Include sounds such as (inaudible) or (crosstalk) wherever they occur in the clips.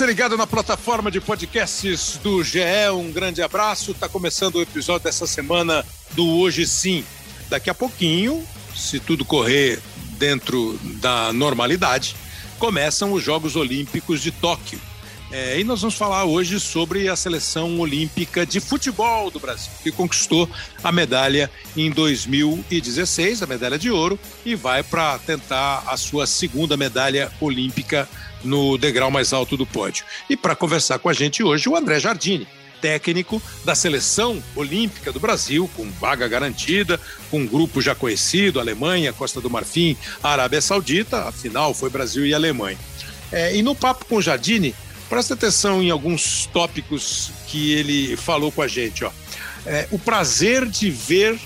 Você ligado na plataforma de podcasts do GE, um grande abraço. Está começando o episódio dessa semana do Hoje Sim. Daqui a pouquinho, se tudo correr dentro da normalidade, começam os Jogos Olímpicos de Tóquio. É, e nós vamos falar hoje sobre a seleção olímpica de futebol do Brasil, que conquistou a medalha em 2016, a medalha de ouro, e vai para tentar a sua segunda medalha olímpica no degrau mais alto do pódio. E para conversar com a gente hoje, o André Jardini, técnico da seleção olímpica do Brasil, com vaga garantida, com um grupo já conhecido, Alemanha, Costa do Marfim, Arábia Saudita, afinal foi Brasil e Alemanha. É, e no papo com o Jardini, presta atenção em alguns tópicos que ele falou com a gente. Ó. É, o prazer de ver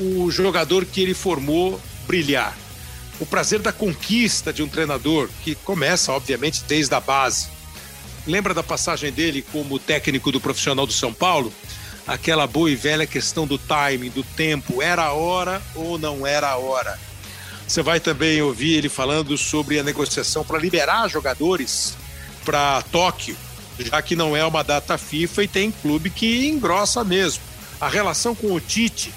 o jogador que ele formou brilhar o prazer da conquista de um treinador, que começa, obviamente, desde a base. Lembra da passagem dele como técnico do profissional do São Paulo? Aquela boa e velha questão do timing, do tempo, era a hora ou não era a hora? Você vai também ouvir ele falando sobre a negociação para liberar jogadores para Tóquio, já que não é uma data FIFA e tem clube que engrossa mesmo. A relação com o Tite,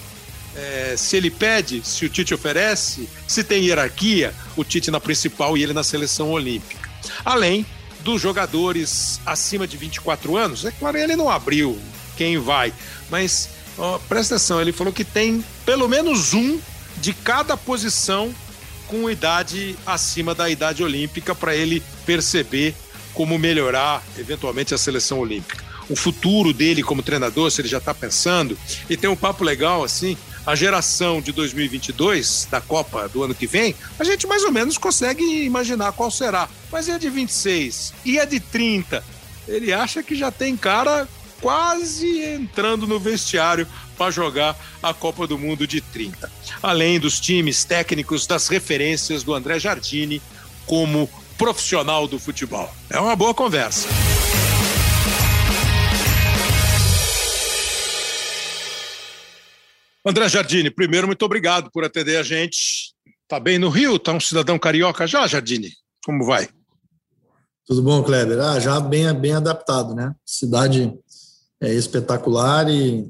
é, se ele pede, se o Tite oferece, se tem hierarquia, o Tite na principal e ele na seleção olímpica. Além dos jogadores acima de 24 anos, é claro, ele não abriu quem vai, mas ó, presta atenção, ele falou que tem pelo menos um de cada posição com idade acima da idade olímpica para ele perceber como melhorar eventualmente a seleção olímpica. O futuro dele como treinador, se ele já está pensando, e tem um papo legal assim, a geração de 2022, da Copa do ano que vem, a gente mais ou menos consegue imaginar qual será. Mas é de 26 e é de 30. Ele acha que já tem cara quase entrando no vestiário para jogar a Copa do Mundo de 30. Além dos times técnicos, das referências do André Jardini como profissional do futebol. É uma boa conversa. André Jardini, primeiro, muito obrigado por atender a gente. Tá bem no Rio? Tá um cidadão carioca já, Jardini? Como vai? Tudo bom, Kleber? Ah, já bem, bem adaptado, né? Cidade é espetacular e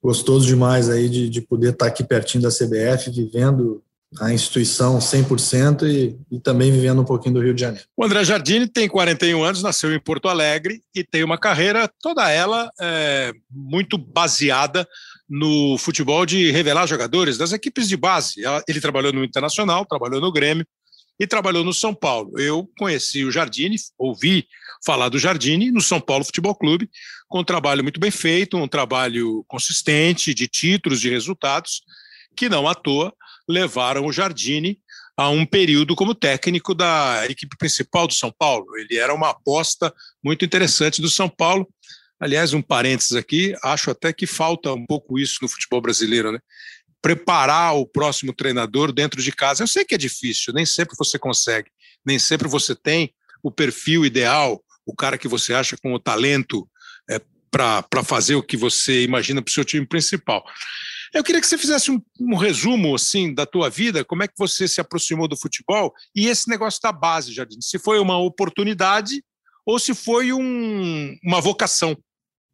gostoso demais aí de, de poder estar aqui pertinho da CBF, vivendo a instituição 100% e, e também vivendo um pouquinho do Rio de Janeiro. O André Jardini tem 41 anos, nasceu em Porto Alegre e tem uma carreira, toda ela é, muito baseada no futebol de revelar jogadores das equipes de base. Ele trabalhou no Internacional, trabalhou no Grêmio e trabalhou no São Paulo. Eu conheci o Jardine, ouvi falar do Jardine no São Paulo Futebol Clube, com um trabalho muito bem feito, um trabalho consistente de títulos, de resultados, que não à toa levaram o Jardine a um período como técnico da equipe principal do São Paulo. Ele era uma aposta muito interessante do São Paulo Aliás, um parênteses aqui, acho até que falta um pouco isso no futebol brasileiro, né? Preparar o próximo treinador dentro de casa. Eu sei que é difícil, nem sempre você consegue, nem sempre você tem o perfil ideal, o cara que você acha com o talento é, para fazer o que você imagina para o seu time principal. Eu queria que você fizesse um, um, resumo assim da tua vida, como é que você se aproximou do futebol e esse negócio da base, Jardim. Se foi uma oportunidade ou se foi um, uma vocação.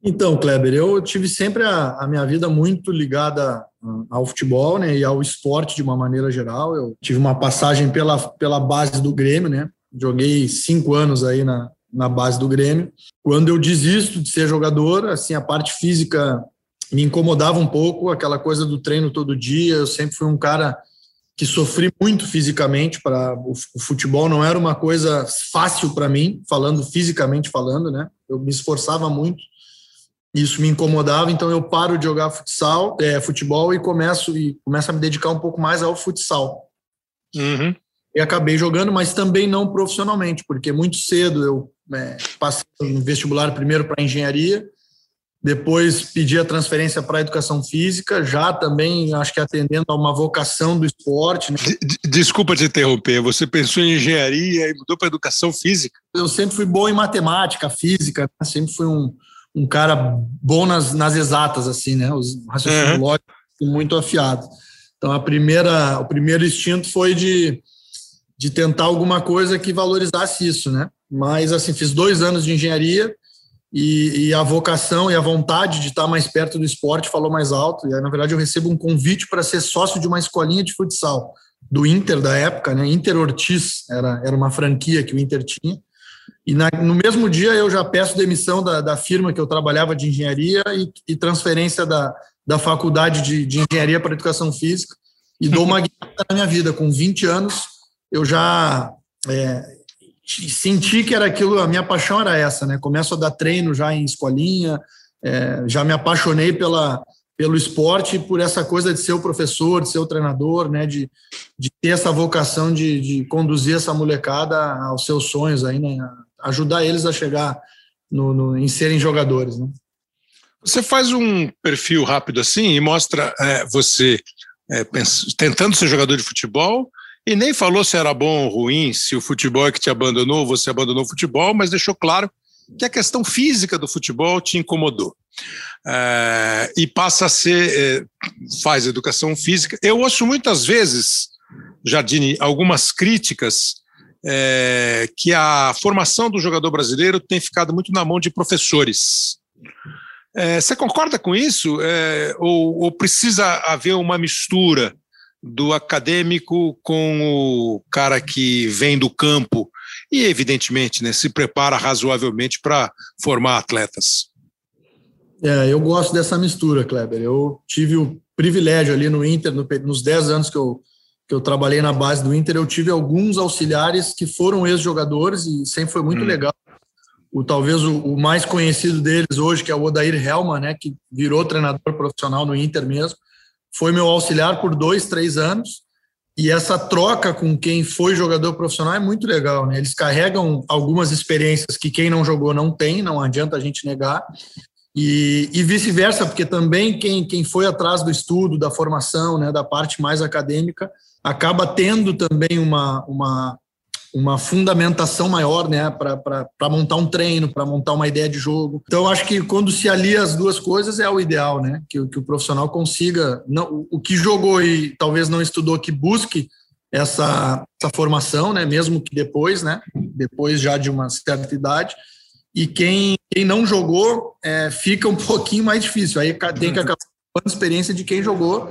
Então, Kleber, eu tive sempre a, a, minha vida muito ligada ao futebol né, e ao esporte de uma maneira geral. Eu tive uma passagem pela, pela base do Grêmio, né? Joguei cinco anos aí na, na base do Grêmio. Quando eu desisto de ser jogador, assim, a parte física me incomodava um pouco, aquela coisa do treino todo dia. Eu sempre fui um cara que sofri muito fisicamente para o futebol não era uma coisa fácil para mim, falando fisicamente falando, né? Eu me esforçava muito isso me incomodava, então eu paro de jogar futsal, é, futebol e começo e começo a me dedicar um pouco mais ao futsal. Uhum. E acabei jogando, mas também não profissionalmente, porque muito cedo eu é, passei no vestibular primeiro para engenharia, depois pedi a transferência para a educação física, já também acho que atendendo a uma vocação do esporte. Né? Desculpa te interromper, você pensou em engenharia e mudou para educação física? Eu sempre fui bom em matemática, física, né? sempre fui um um cara bom nas, nas exatas, assim, né? Os raciocínios uhum. lógicos muito afiados. Então, a primeira, o primeiro instinto foi de, de tentar alguma coisa que valorizasse isso, né? mas assim, fiz dois anos de engenharia e, e, a vocação e a vontade de estar mais perto do esporte falou mais alto. E aí, na verdade, eu recebo um convite para ser sócio de uma escolinha de futsal do Inter da época, né? Inter Ortiz era, era uma franquia que o Inter tinha. E na, no mesmo dia eu já peço demissão da, da firma que eu trabalhava de engenharia e, e transferência da, da faculdade de, de engenharia para educação física e dou uma (laughs) guiada na minha vida. Com 20 anos, eu já é, senti que era aquilo, a minha paixão era essa, né? Começo a dar treino já em escolinha, é, já me apaixonei pela, pelo esporte por essa coisa de ser o professor, de ser o treinador, né? De, de ter essa vocação de, de conduzir essa molecada aos seus sonhos aí, né? Ajudar eles a chegar no, no em serem jogadores, né? Você faz um perfil rápido assim e mostra é, você é, tentando ser jogador de futebol e nem falou se era bom ou ruim, se o futebol é que te abandonou ou você abandonou o futebol, mas deixou claro que a questão física do futebol te incomodou. É, e passa a ser, é, faz educação física. Eu ouço muitas vezes, Jardine, algumas críticas é, que a formação do jogador brasileiro tem ficado muito na mão de professores. É, você concorda com isso? É, ou, ou, precisa haver uma mistura do acadêmico com o cara que vem do campo e, evidentemente, né, se prepara razoavelmente para formar atletas? É, eu gosto dessa mistura, Kleber. Eu tive o privilégio ali no Inter, no, nos 10 anos que eu, que eu trabalhei na base do Inter, eu tive alguns auxiliares que foram ex-jogadores e sempre foi muito hum. legal o talvez o, o, mais conhecido deles hoje, que é o Odair Helman, né, que virou treinador profissional no Inter mesmo, foi meu auxiliar por dois, três anos. E essa troca com quem foi jogador profissional é muito legal, né? Eles carregam algumas experiências que quem não jogou não tem, não adianta a gente negar. E, e vice-versa, porque também quem, quem foi atrás do estudo, da formação, né, da parte mais acadêmica, acaba tendo também uma, uma, uma fundamentação maior né, para montar um treino, para montar uma ideia de jogo. Então, acho que quando se alia as duas coisas é o ideal, né? Que, que o profissional consiga, não, o que jogou e talvez não estudou, que busque essa, essa formação, né? Mesmo que depois, né? Depois já de uma certa idade. E quem, quem não jogou é, fica um pouquinho mais difícil. Aí tem que acabar a experiência de quem jogou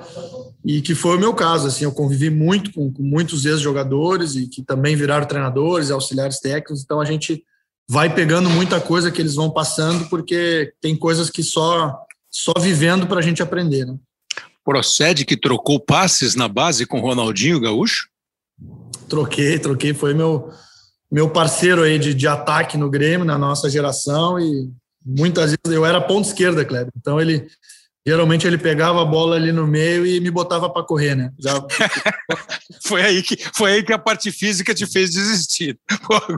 e que foi o meu caso. Assim, eu convivi muito com, com muitos ex-jogadores e que também viraram treinadores, auxiliares técnicos. Então a gente vai pegando muita coisa que eles vão passando porque tem coisas que só só vivendo para a gente aprender. Né? Procede que trocou passes na base com Ronaldinho Gaúcho? Troquei, troquei. Foi meu meu parceiro aí de, de ataque no Grêmio na nossa geração e muitas vezes eu era ponto esquerda, Kleber. Então ele Geralmente ele pegava a bola ali no meio e me botava para correr, né? Já... (laughs) foi, aí que, foi aí que a parte física te fez desistir.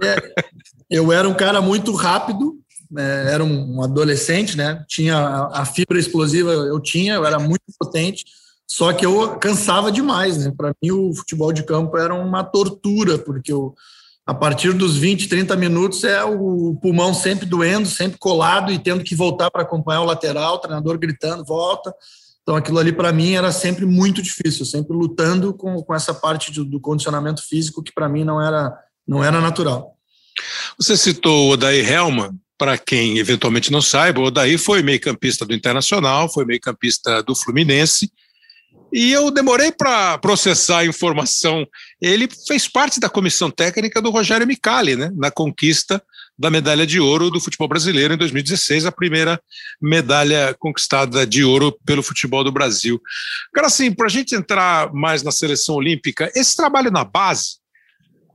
É, eu era um cara muito rápido, né? era um adolescente, né? Tinha a, a, fibra explosiva, eu tinha, eu era muito potente, só que eu cansava demais, né? Para mim o futebol de campo era uma tortura, porque eu a partir dos 20, 30 minutos é o pulmão sempre doendo, sempre colado e tendo que voltar para acompanhar o lateral, o treinador gritando, volta. Então aquilo ali para mim era sempre muito difícil, sempre lutando com, com essa parte do, do condicionamento físico que para mim não era, não era natural. Você citou o Odair Helman, para quem eventualmente não saiba, o Odair foi meio-campista do Internacional, foi meio-campista do Fluminense e eu demorei para processar a informação. Ele fez parte da comissão técnica do Rogério Micali, né, na conquista da medalha de ouro do futebol brasileiro em 2016, a primeira medalha conquistada de ouro pelo futebol do Brasil. Cara, assim, para a gente entrar mais na seleção olímpica, esse trabalho na base,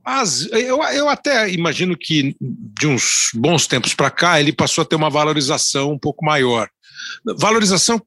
as, eu, eu até imagino que de uns bons tempos para cá ele passou a ter uma valorização um pouco maior. Valorização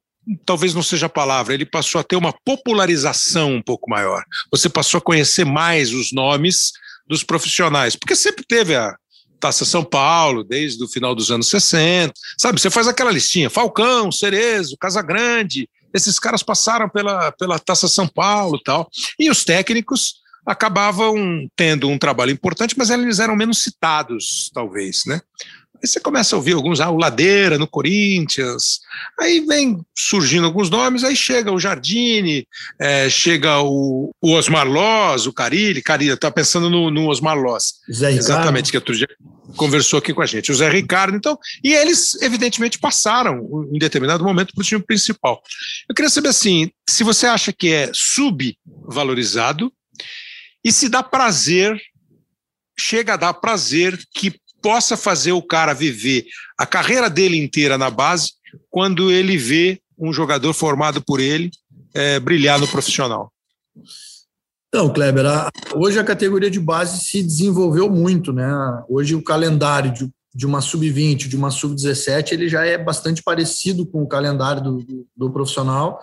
talvez não seja a palavra, ele passou a ter uma popularização um pouco maior. Você passou a conhecer mais os nomes dos profissionais, porque sempre teve a Taça São Paulo, desde o final dos anos 60, sabe? Você faz aquela listinha, Falcão, Cerezo, Casagrande, esses caras passaram pela, pela Taça São Paulo e tal, e os técnicos acabavam tendo um trabalho importante, mas eles eram menos citados, talvez, né? Aí você começa a ouvir alguns, ah, o Ladeira no Corinthians, aí vem surgindo alguns nomes, aí chega o Jardine, é, chega o, o, Osmar Loz, o Carilli, Carilli, tá pensando no, no Osmar Loz. Zé Exatamente, que outro dia conversou aqui com a gente, o Zé Ricardo, então, e eles evidentemente passaram em determinado momento para o time principal. Eu queria saber assim, se você acha que é subvalorizado e se dá prazer, chega a dar prazer que possa fazer o cara viver a carreira dele inteira na base quando ele vê um jogador formado por ele é, brilhar no profissional. Então, Kleber, a, hoje a categoria de base se desenvolveu muito, né? Hoje o calendário de, de uma sub-20, de uma sub-17, ele já é bastante parecido com o calendário do, do, do profissional,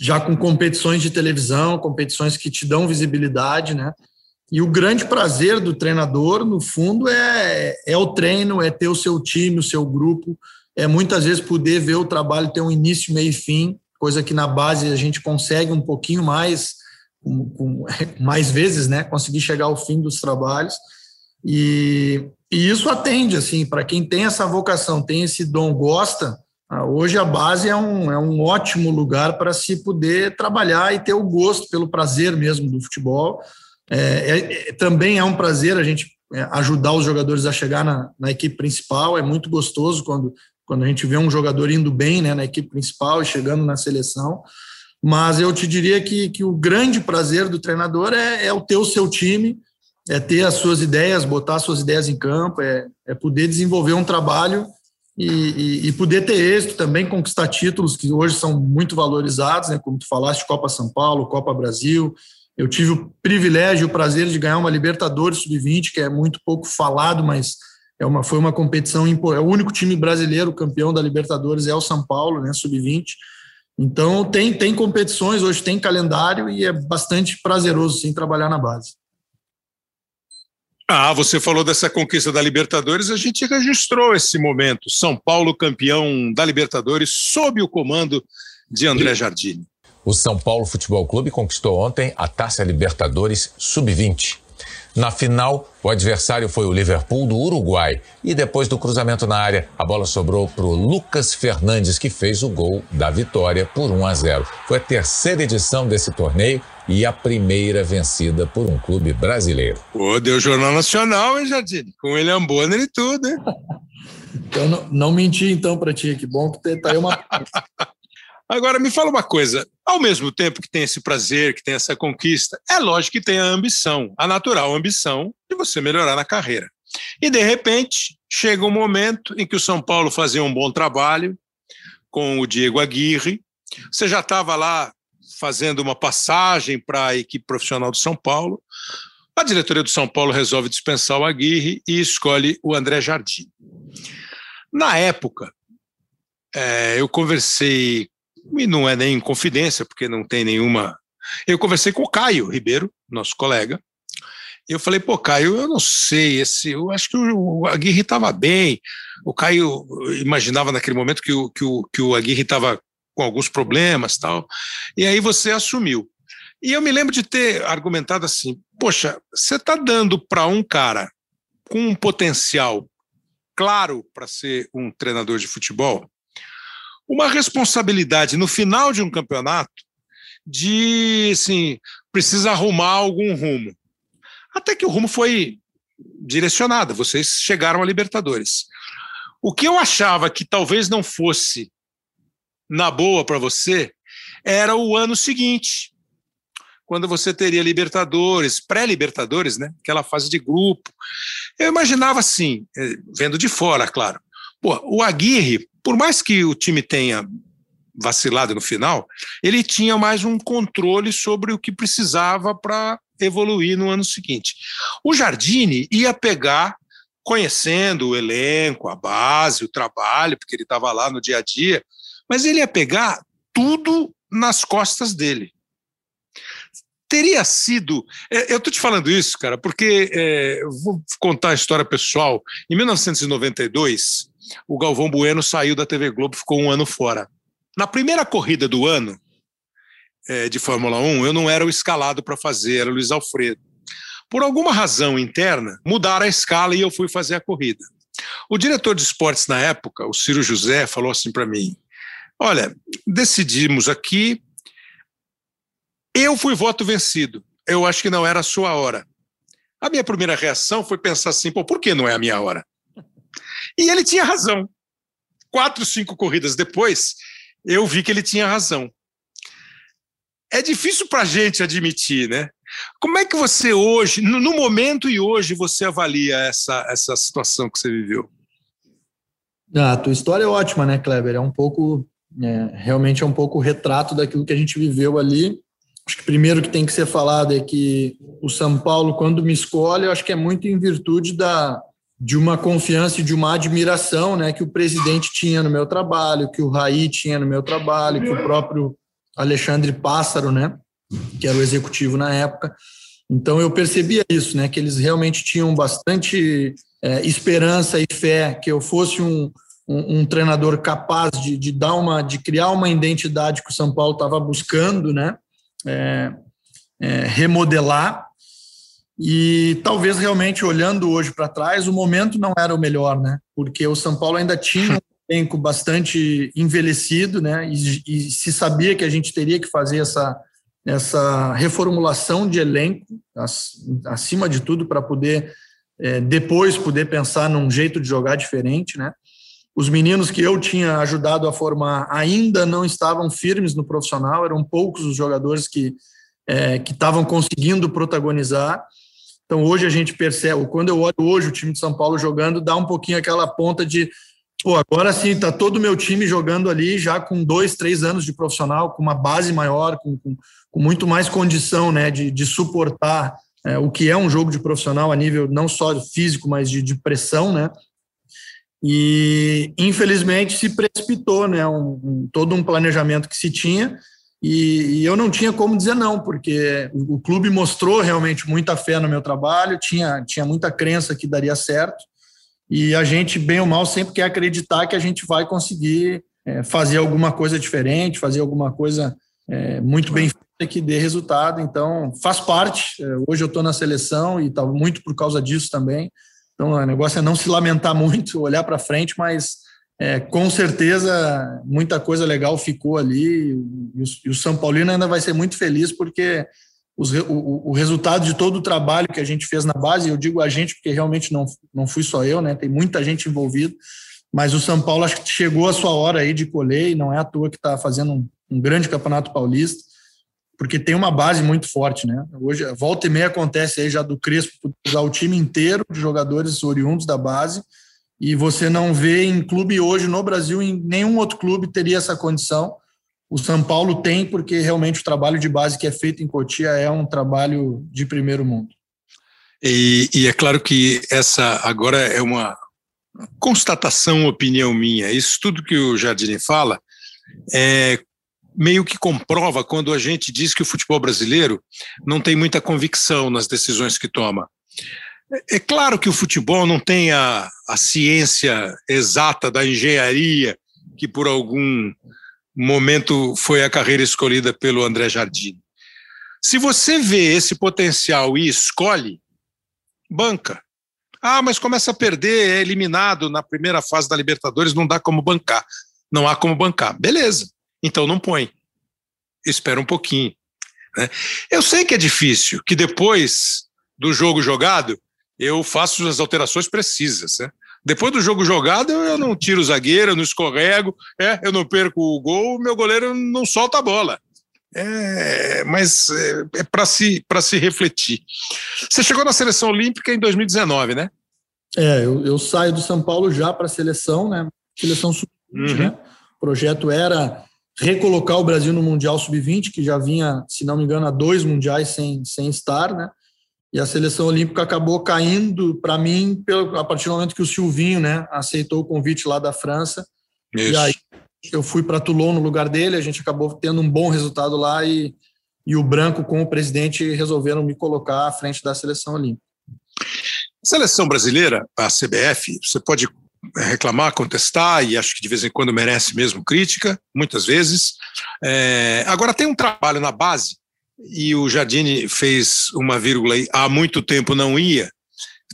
já com competições de televisão, competições que te dão visibilidade, né? E o grande prazer do treinador, no fundo, é, é o treino, é ter o seu time, o seu grupo, é muitas vezes poder ver o trabalho ter um início, meio e fim, coisa que na base a gente consegue um pouquinho mais, com, com, (laughs) mais vezes, né? Conseguir chegar ao fim dos trabalhos. E, e isso atende, assim, para quem tem essa vocação, tem esse dom, gosta, ah, hoje a base é um, é um ótimo lugar para se poder trabalhar e ter o gosto pelo prazer mesmo do futebol é, é, é, também é um prazer a gente é, ajudar os jogadores a chegar na, na, equipe principal. É muito gostoso quando, quando a gente vê um jogador indo bem né, na equipe principal e chegando na seleção. Mas eu te diria que, que o grande prazer do treinador é, é o ter o seu time, é ter as suas ideias, botar as suas ideias em campo, é, é poder desenvolver um trabalho e, e, e, poder ter êxito também, conquistar títulos que hoje são muito valorizados, né, como tu falaste, Copa São Paulo, Copa Brasil, eu tive o privilégio, o prazer de ganhar uma Libertadores Sub-20, que é muito pouco falado, mas é uma, foi uma competição É o único time brasileiro campeão da Libertadores é o São Paulo, né, Sub-20. Então tem, tem competições, hoje tem calendário e é bastante prazeroso sim trabalhar na base. Ah, você falou dessa conquista da Libertadores, a gente registrou esse momento. São Paulo campeão da Libertadores sob o comando de André Jardine. O São Paulo Futebol Clube conquistou ontem a Taça Libertadores Sub-20. Na final, o adversário foi o Liverpool do Uruguai. E depois do cruzamento na área, a bola sobrou para o Lucas Fernandes, que fez o gol da vitória por 1 a 0. Foi a terceira edição desse torneio e a primeira vencida por um clube brasileiro. Pô, deu Jornal Nacional, hein, Jardim? Com o William Bonner e tudo, hein? (laughs) Então, não, não menti então para ti, que bom que tá aí uma (laughs) Agora, me fala uma coisa: ao mesmo tempo que tem esse prazer, que tem essa conquista, é lógico que tem a ambição, a natural ambição de você melhorar na carreira. E, de repente, chega um momento em que o São Paulo fazia um bom trabalho com o Diego Aguirre. Você já estava lá fazendo uma passagem para a equipe profissional do São Paulo. A diretoria do São Paulo resolve dispensar o Aguirre e escolhe o André Jardim. Na época, é, eu conversei e não é nem confidência, porque não tem nenhuma. Eu conversei com o Caio Ribeiro, nosso colega, eu falei, pô, Caio, eu não sei, esse, eu acho que o Aguirre estava bem. O Caio imaginava naquele momento que o, que o, que o Aguirre estava com alguns problemas tal. E aí você assumiu. E eu me lembro de ter argumentado assim: poxa, você está dando para um cara com um potencial claro para ser um treinador de futebol, uma responsabilidade no final de um campeonato de, assim, precisa arrumar algum rumo. Até que o rumo foi direcionado, vocês chegaram a Libertadores. O que eu achava que talvez não fosse na boa para você era o ano seguinte, quando você teria Libertadores, pré-Libertadores, né? Aquela fase de grupo. Eu imaginava assim, eh, vendo de fora, claro. Pô, o Aguirre por mais que o time tenha vacilado no final, ele tinha mais um controle sobre o que precisava para evoluir no ano seguinte. O Jardine ia pegar, conhecendo o elenco, a base, o trabalho, porque ele estava lá no dia a dia, mas ele ia pegar tudo nas costas dele. Teria sido. É, eu estou te falando isso, cara, porque é, vou contar a história pessoal. Em 1992, o Galvão Bueno saiu da TV Globo, ficou um ano fora. Na primeira corrida do ano é, de Fórmula 1, eu não era o escalado para fazer, era o Luiz Alfredo. Por alguma razão interna, mudaram a escala e eu fui fazer a corrida. O diretor de esportes na época, o Ciro José, falou assim para mim: Olha, decidimos aqui, eu fui voto vencido. Eu acho que não era a sua hora. A minha primeira reação foi pensar assim: pô, por que não é a minha hora? E ele tinha razão. Quatro, cinco corridas depois, eu vi que ele tinha razão. É difícil para a gente admitir, né? Como é que você hoje, no, momento e hoje, você avalia essa, essa situação que você viveu? Ah, a tua história é ótima, né, Kleber? É um pouco, é, realmente é um pouco o retrato daquilo que a gente viveu ali. Acho que primeiro que tem que ser falado é que o São Paulo, quando me escolhe, eu acho que é muito em virtude da, de uma confiança e de uma admiração né, que o presidente tinha no meu trabalho, que o Raí tinha no meu trabalho, que o próprio Alexandre Pássaro, né, que era o executivo na época. Então eu percebia isso, né, que eles realmente tinham bastante é, esperança e fé que eu fosse um, um, um treinador capaz de, de, dar uma, de criar uma identidade que o São Paulo estava buscando, né, é, é, remodelar. E talvez realmente olhando hoje para trás, o momento não era o melhor, né? Porque o São Paulo ainda tinha um elenco bastante envelhecido, né? E, e se sabia que a gente teria que fazer essa essa reformulação de elenco, acima de tudo, para poder é, depois poder pensar num jeito de jogar diferente, né? Os meninos que eu tinha ajudado a formar ainda não estavam firmes no profissional, eram poucos os jogadores que é, que estavam conseguindo protagonizar. Então hoje a gente percebe, quando eu olho hoje o time de São Paulo jogando, dá um pouquinho aquela ponta de Pô, agora sim, está todo o meu time jogando ali já com dois, três anos de profissional, com uma base maior, com, com, com muito mais condição né, de, de suportar é, o que é um jogo de profissional a nível não só físico, mas de, de pressão, né? E infelizmente se precipitou, né? Um, um, todo um planejamento que se tinha e, e, eu não tinha como dizer não, porque o, o, clube mostrou realmente muita fé no meu trabalho, tinha, tinha muita crença que daria certo e a gente, bem ou mal, sempre quer acreditar que a gente vai conseguir é, fazer alguma coisa diferente, fazer alguma coisa é, muito bem feita que dê resultado. Então, faz parte. É, hoje eu estou na seleção e está muito por causa disso também. Então, o negócio é não se lamentar muito, (laughs) olhar para frente, mas é, com certeza muita coisa legal ficou ali. E o, e o São Paulino ainda vai ser muito feliz porque os, o, o, resultado de todo o trabalho que a gente fez na base, eu digo a gente porque realmente não, não fui só eu, né? Tem muita gente envolvida, mas o São Paulo acho que chegou a sua hora aí de colher e não é à toa que está fazendo um, um grande campeonato paulista porque tem uma base muito forte, né? Hoje, volta e meia acontece aí já do Crespo usar o time inteiro de jogadores oriundos da base, e você não vê em clube hoje no Brasil, em nenhum outro clube teria essa condição. O São Paulo tem, porque realmente o trabalho de base que é feito em Cotia é um trabalho de primeiro mundo. E, e é claro que essa agora é uma constatação, opinião minha. Isso tudo que o Jardine fala é meio que comprova quando a gente diz que o futebol brasileiro não tem muita convicção nas decisões que toma. É claro que o futebol não tem a, a ciência exata da engenharia que por algum momento foi a carreira escolhida pelo André Jardim. Se você vê esse potencial e escolhe, banca. Ah, mas começa a perder, é eliminado na primeira fase da Libertadores, não dá como bancar. Não há como bancar. Beleza. Então não põe. Espera um pouquinho. Né? Eu sei que é difícil, que depois do jogo jogado, eu faço as alterações precisas. Né? Depois do jogo jogado, eu não tiro o zagueiro, eu não escorrego, é, eu não perco o gol, meu goleiro não solta a bola. É, mas é, é para se, se refletir. Você chegou na seleção olímpica em 2019, né? É, eu, eu saio do São Paulo já para a seleção, né? Seleção sub uhum. né? O projeto era recolocar o Brasil no Mundial Sub-20, que já vinha, se não me engano, a dois mundiais sem, sem estar, né? E a seleção olímpica acabou caindo para mim pelo, a partir do momento que o Silvinho, né, aceitou o convite lá da França. Isso. E aí eu fui para Toulon no lugar dele, a gente acabou tendo um bom resultado lá e, e o Branco com o presidente resolveram me colocar à frente da seleção olímpica. A seleção brasileira, a CBF, você pode reclamar, contestar, e acho que de vez em quando merece mesmo crítica, muitas vezes. É, agora, tem um trabalho na base, e o Jardine fez uma vírgula aí, há muito tempo não ia.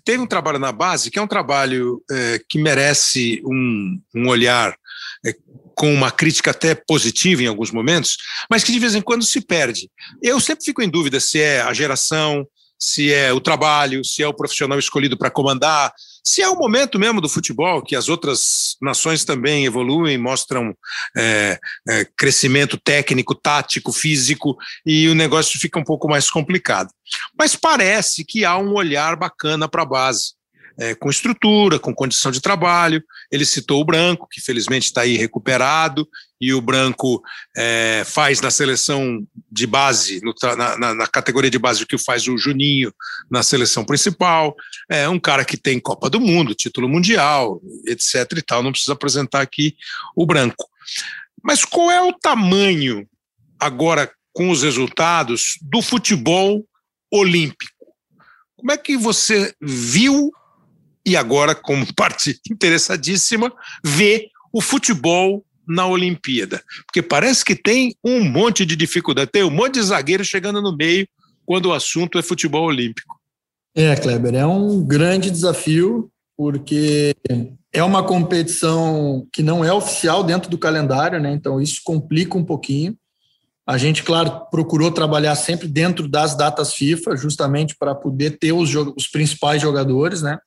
teve um trabalho na base que é um trabalho é, que merece um, um olhar é, com uma crítica até positiva em alguns momentos, mas que de vez em quando se perde. Eu sempre fico em dúvida se é a geração, se é o trabalho, se é o profissional escolhido para comandar, se é o momento mesmo do futebol, que as outras nações também evoluem, mostram é, é, crescimento técnico, tático, físico, e o negócio fica um pouco mais complicado. Mas parece que há um olhar bacana para a base é, com estrutura, com condição de trabalho. Ele citou o Branco, que felizmente está aí recuperado, e o Branco é, faz na seleção de base, no, na, na, categoria de base, o que faz o Juninho na seleção principal. É um cara que tem Copa do Mundo, título mundial, etc. e tal. Não precisa apresentar aqui o Branco. Mas qual é o tamanho, agora com os resultados, do futebol olímpico? Como é que você viu e agora, como (laughs) parte interessadíssima, ver o futebol na Olimpíada. Porque parece que tem um monte de dificuldade, tem um monte de zagueiro chegando no meio quando o assunto é futebol olímpico. É, Kleber, é um grande desafio, porque é uma competição que não é oficial dentro do calendário, né? Então isso complica um pouquinho. A gente, claro, procurou trabalhar sempre dentro das datas FIFA, justamente para poder ter os, os principais jogadores, né?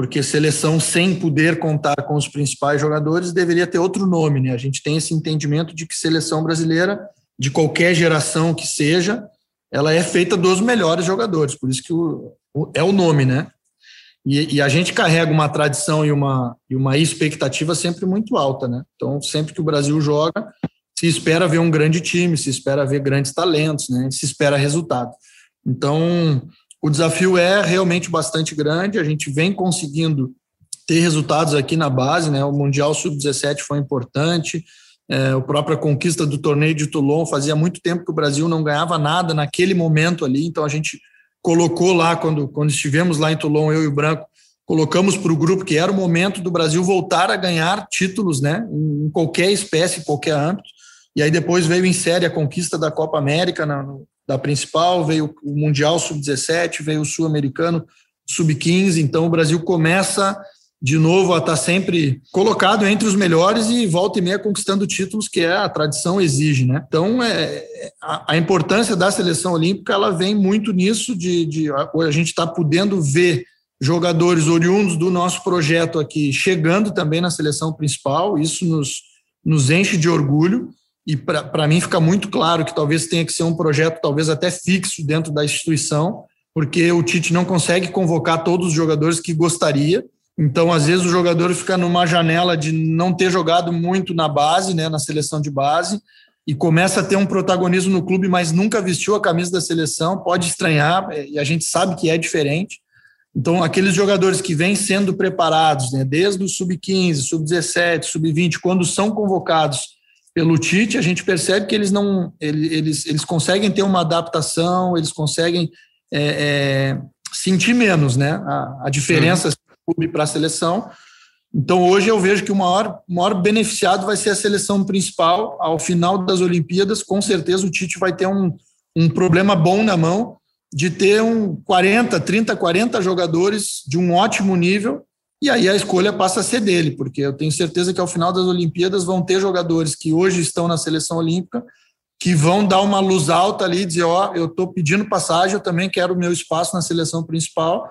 Porque seleção sem poder contar com os principais jogadores deveria ter outro nome, né? A gente tem esse entendimento de que seleção brasileira, de qualquer geração que seja, ela é feita dos melhores jogadores, por isso que o, o é o nome, né? E, e, a gente carrega uma tradição e uma, e uma expectativa sempre muito alta, né? Então, sempre que o Brasil joga, se espera ver um grande time, se espera ver grandes talentos, né? Se espera resultado. Então, o desafio é realmente bastante grande, a gente vem conseguindo ter resultados aqui na base, né? O Mundial Sub-17 foi importante, é, a própria conquista do torneio de Toulon, fazia muito tempo que o Brasil não ganhava nada naquele momento ali, então a gente colocou lá, quando, quando estivemos lá em Toulon, eu e o Branco, colocamos para o grupo que era o momento do Brasil voltar a ganhar títulos, né? Em qualquer espécie, em qualquer âmbito. E aí depois veio em série a conquista da Copa América no, da principal, veio o Mundial Sub-17, veio o Sul-Americano Sub-15, então o Brasil começa de novo a estar sempre colocado entre os melhores e volta e meia conquistando títulos que é a tradição exige, né? Então é, a, a importância da seleção olímpica ela vem muito nisso de, de a, a gente está podendo ver jogadores oriundos do nosso projeto aqui chegando também na seleção principal, isso nos, nos enche de orgulho e para mim fica muito claro que talvez tenha que ser um projeto talvez até fixo dentro da instituição, porque o Tite não consegue convocar todos os jogadores que gostaria. Então, às vezes, o jogador fica numa janela de não ter jogado muito na base, né, na seleção de base, e começa a ter um protagonismo no clube, mas nunca vestiu a camisa da seleção, pode estranhar, e a gente sabe que é diferente. Então, aqueles jogadores que vêm sendo preparados, né, desde o sub-15, sub-17, sub-20, quando são convocados pelo Tite, a gente percebe que eles não eles, eles conseguem ter uma adaptação, eles conseguem é, é, sentir menos né, a, a diferença uhum. do clube para a seleção. Então, hoje eu vejo que o maior, maior beneficiado vai ser a seleção principal. Ao final das Olimpíadas, com certeza o Tite vai ter um, um problema bom na mão de ter um 40, 30, 40 jogadores de um ótimo nível e aí a escolha passa a ser dele, porque eu tenho certeza que ao final das Olimpíadas vão ter jogadores que hoje estão na seleção olímpica que vão dar uma luz alta ali e dizer, ó, oh, eu estou pedindo passagem, eu também quero o meu espaço na seleção principal.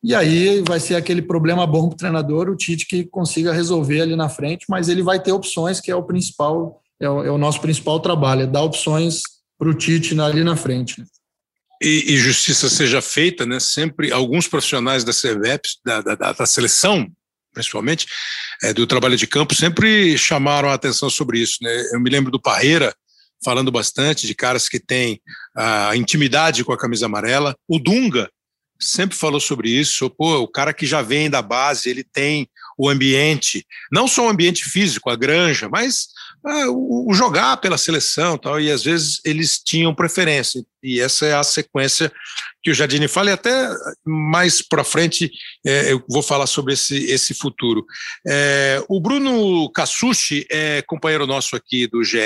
E aí vai ser aquele problema bom para o treinador, o Tite que consiga resolver ali na frente, mas ele vai ter opções, que é o principal, é o, é o nosso principal trabalho, é dar opções para o Tite ali na frente. E, e, justiça seja feita, né? Sempre alguns profissionais da CVEP, da, da, da seleção, principalmente, é, do trabalho de campo, sempre chamaram a atenção sobre isso, né? Eu me lembro do Parreira falando bastante de caras que têm a intimidade com a camisa amarela. O Dunga sempre falou sobre isso. Pô, o cara que já vem da base, ele tem o ambiente, não só o ambiente físico, a granja, mas ah, o, o, jogar pela seleção tal, e às vezes eles tinham preferência. E essa é a sequência que o Jardine fala, e até mais para frente é, eu vou falar sobre esse, esse futuro. É, o Bruno Cassucci é companheiro nosso aqui do GE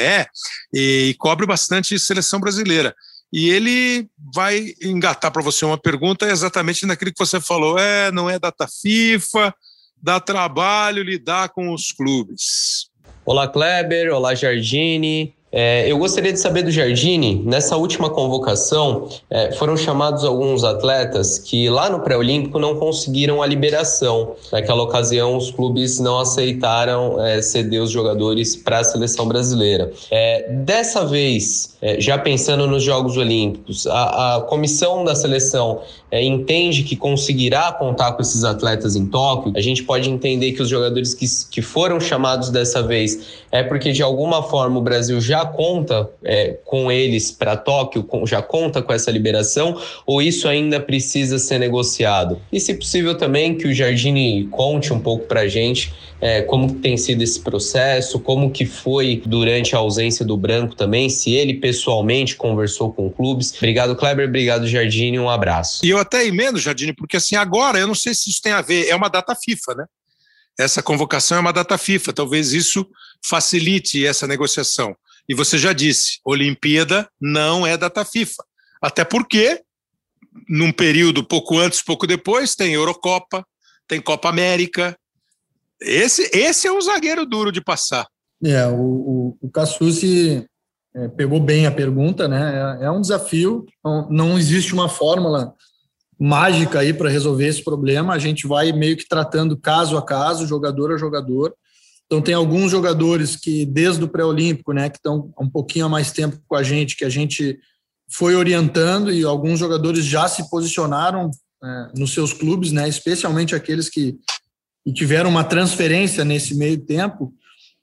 e, e cobre bastante seleção brasileira. e ele vai engatar para você uma pergunta exatamente naquilo que você falou. É, não é data FIFA, dá trabalho lidar com os clubes. Olá, Kleber. Olá, Jardine. É, eu gostaria de saber do Jardine, nessa última convocação, é, foram chamados alguns atletas que lá no pré-olímpico não conseguiram a liberação. Naquela ocasião, os clubes não aceitaram é, ceder os jogadores para a seleção brasileira. É, dessa vez, é, já pensando nos Jogos Olímpicos, a, a comissão da seleção é, entende que conseguirá contar com esses atletas em Tóquio. A gente pode entender que os jogadores que, que foram chamados dessa vez é porque de alguma forma o Brasil já conta é, com eles para Tóquio, com, já conta com essa liberação, ou isso ainda precisa ser negociado? E se possível também que o Jardine conte um pouco para a gente é, como tem sido esse processo, como que foi durante a ausência do Branco também, se ele pessoalmente conversou com clubes. Obrigado, Kleber, obrigado, Jardine, um abraço. E eu até emendo, Jardine, porque assim, agora, eu não sei se isso tem a ver, é uma data FIFA, né? Essa convocação é uma data FIFA, talvez isso facilite essa negociação. E você já disse, Olimpíada não é data FIFA. Até porque, num período pouco antes, pouco depois, tem Eurocopa, tem Copa América, esse, esse é o zagueiro duro de passar. É, o, o, o Cassucci é, pegou bem a pergunta, né? É, é um desafio, não, não, existe uma fórmula mágica aí para resolver esse problema. A gente vai meio que tratando caso a caso, jogador a jogador. Então tem alguns jogadores que desde o pré-olímpico, né, que estão um pouquinho há mais tempo com a gente, que a gente foi orientando e alguns jogadores já se posicionaram é, nos seus clubes, né, especialmente aqueles que e tiveram uma transferência nesse meio tempo,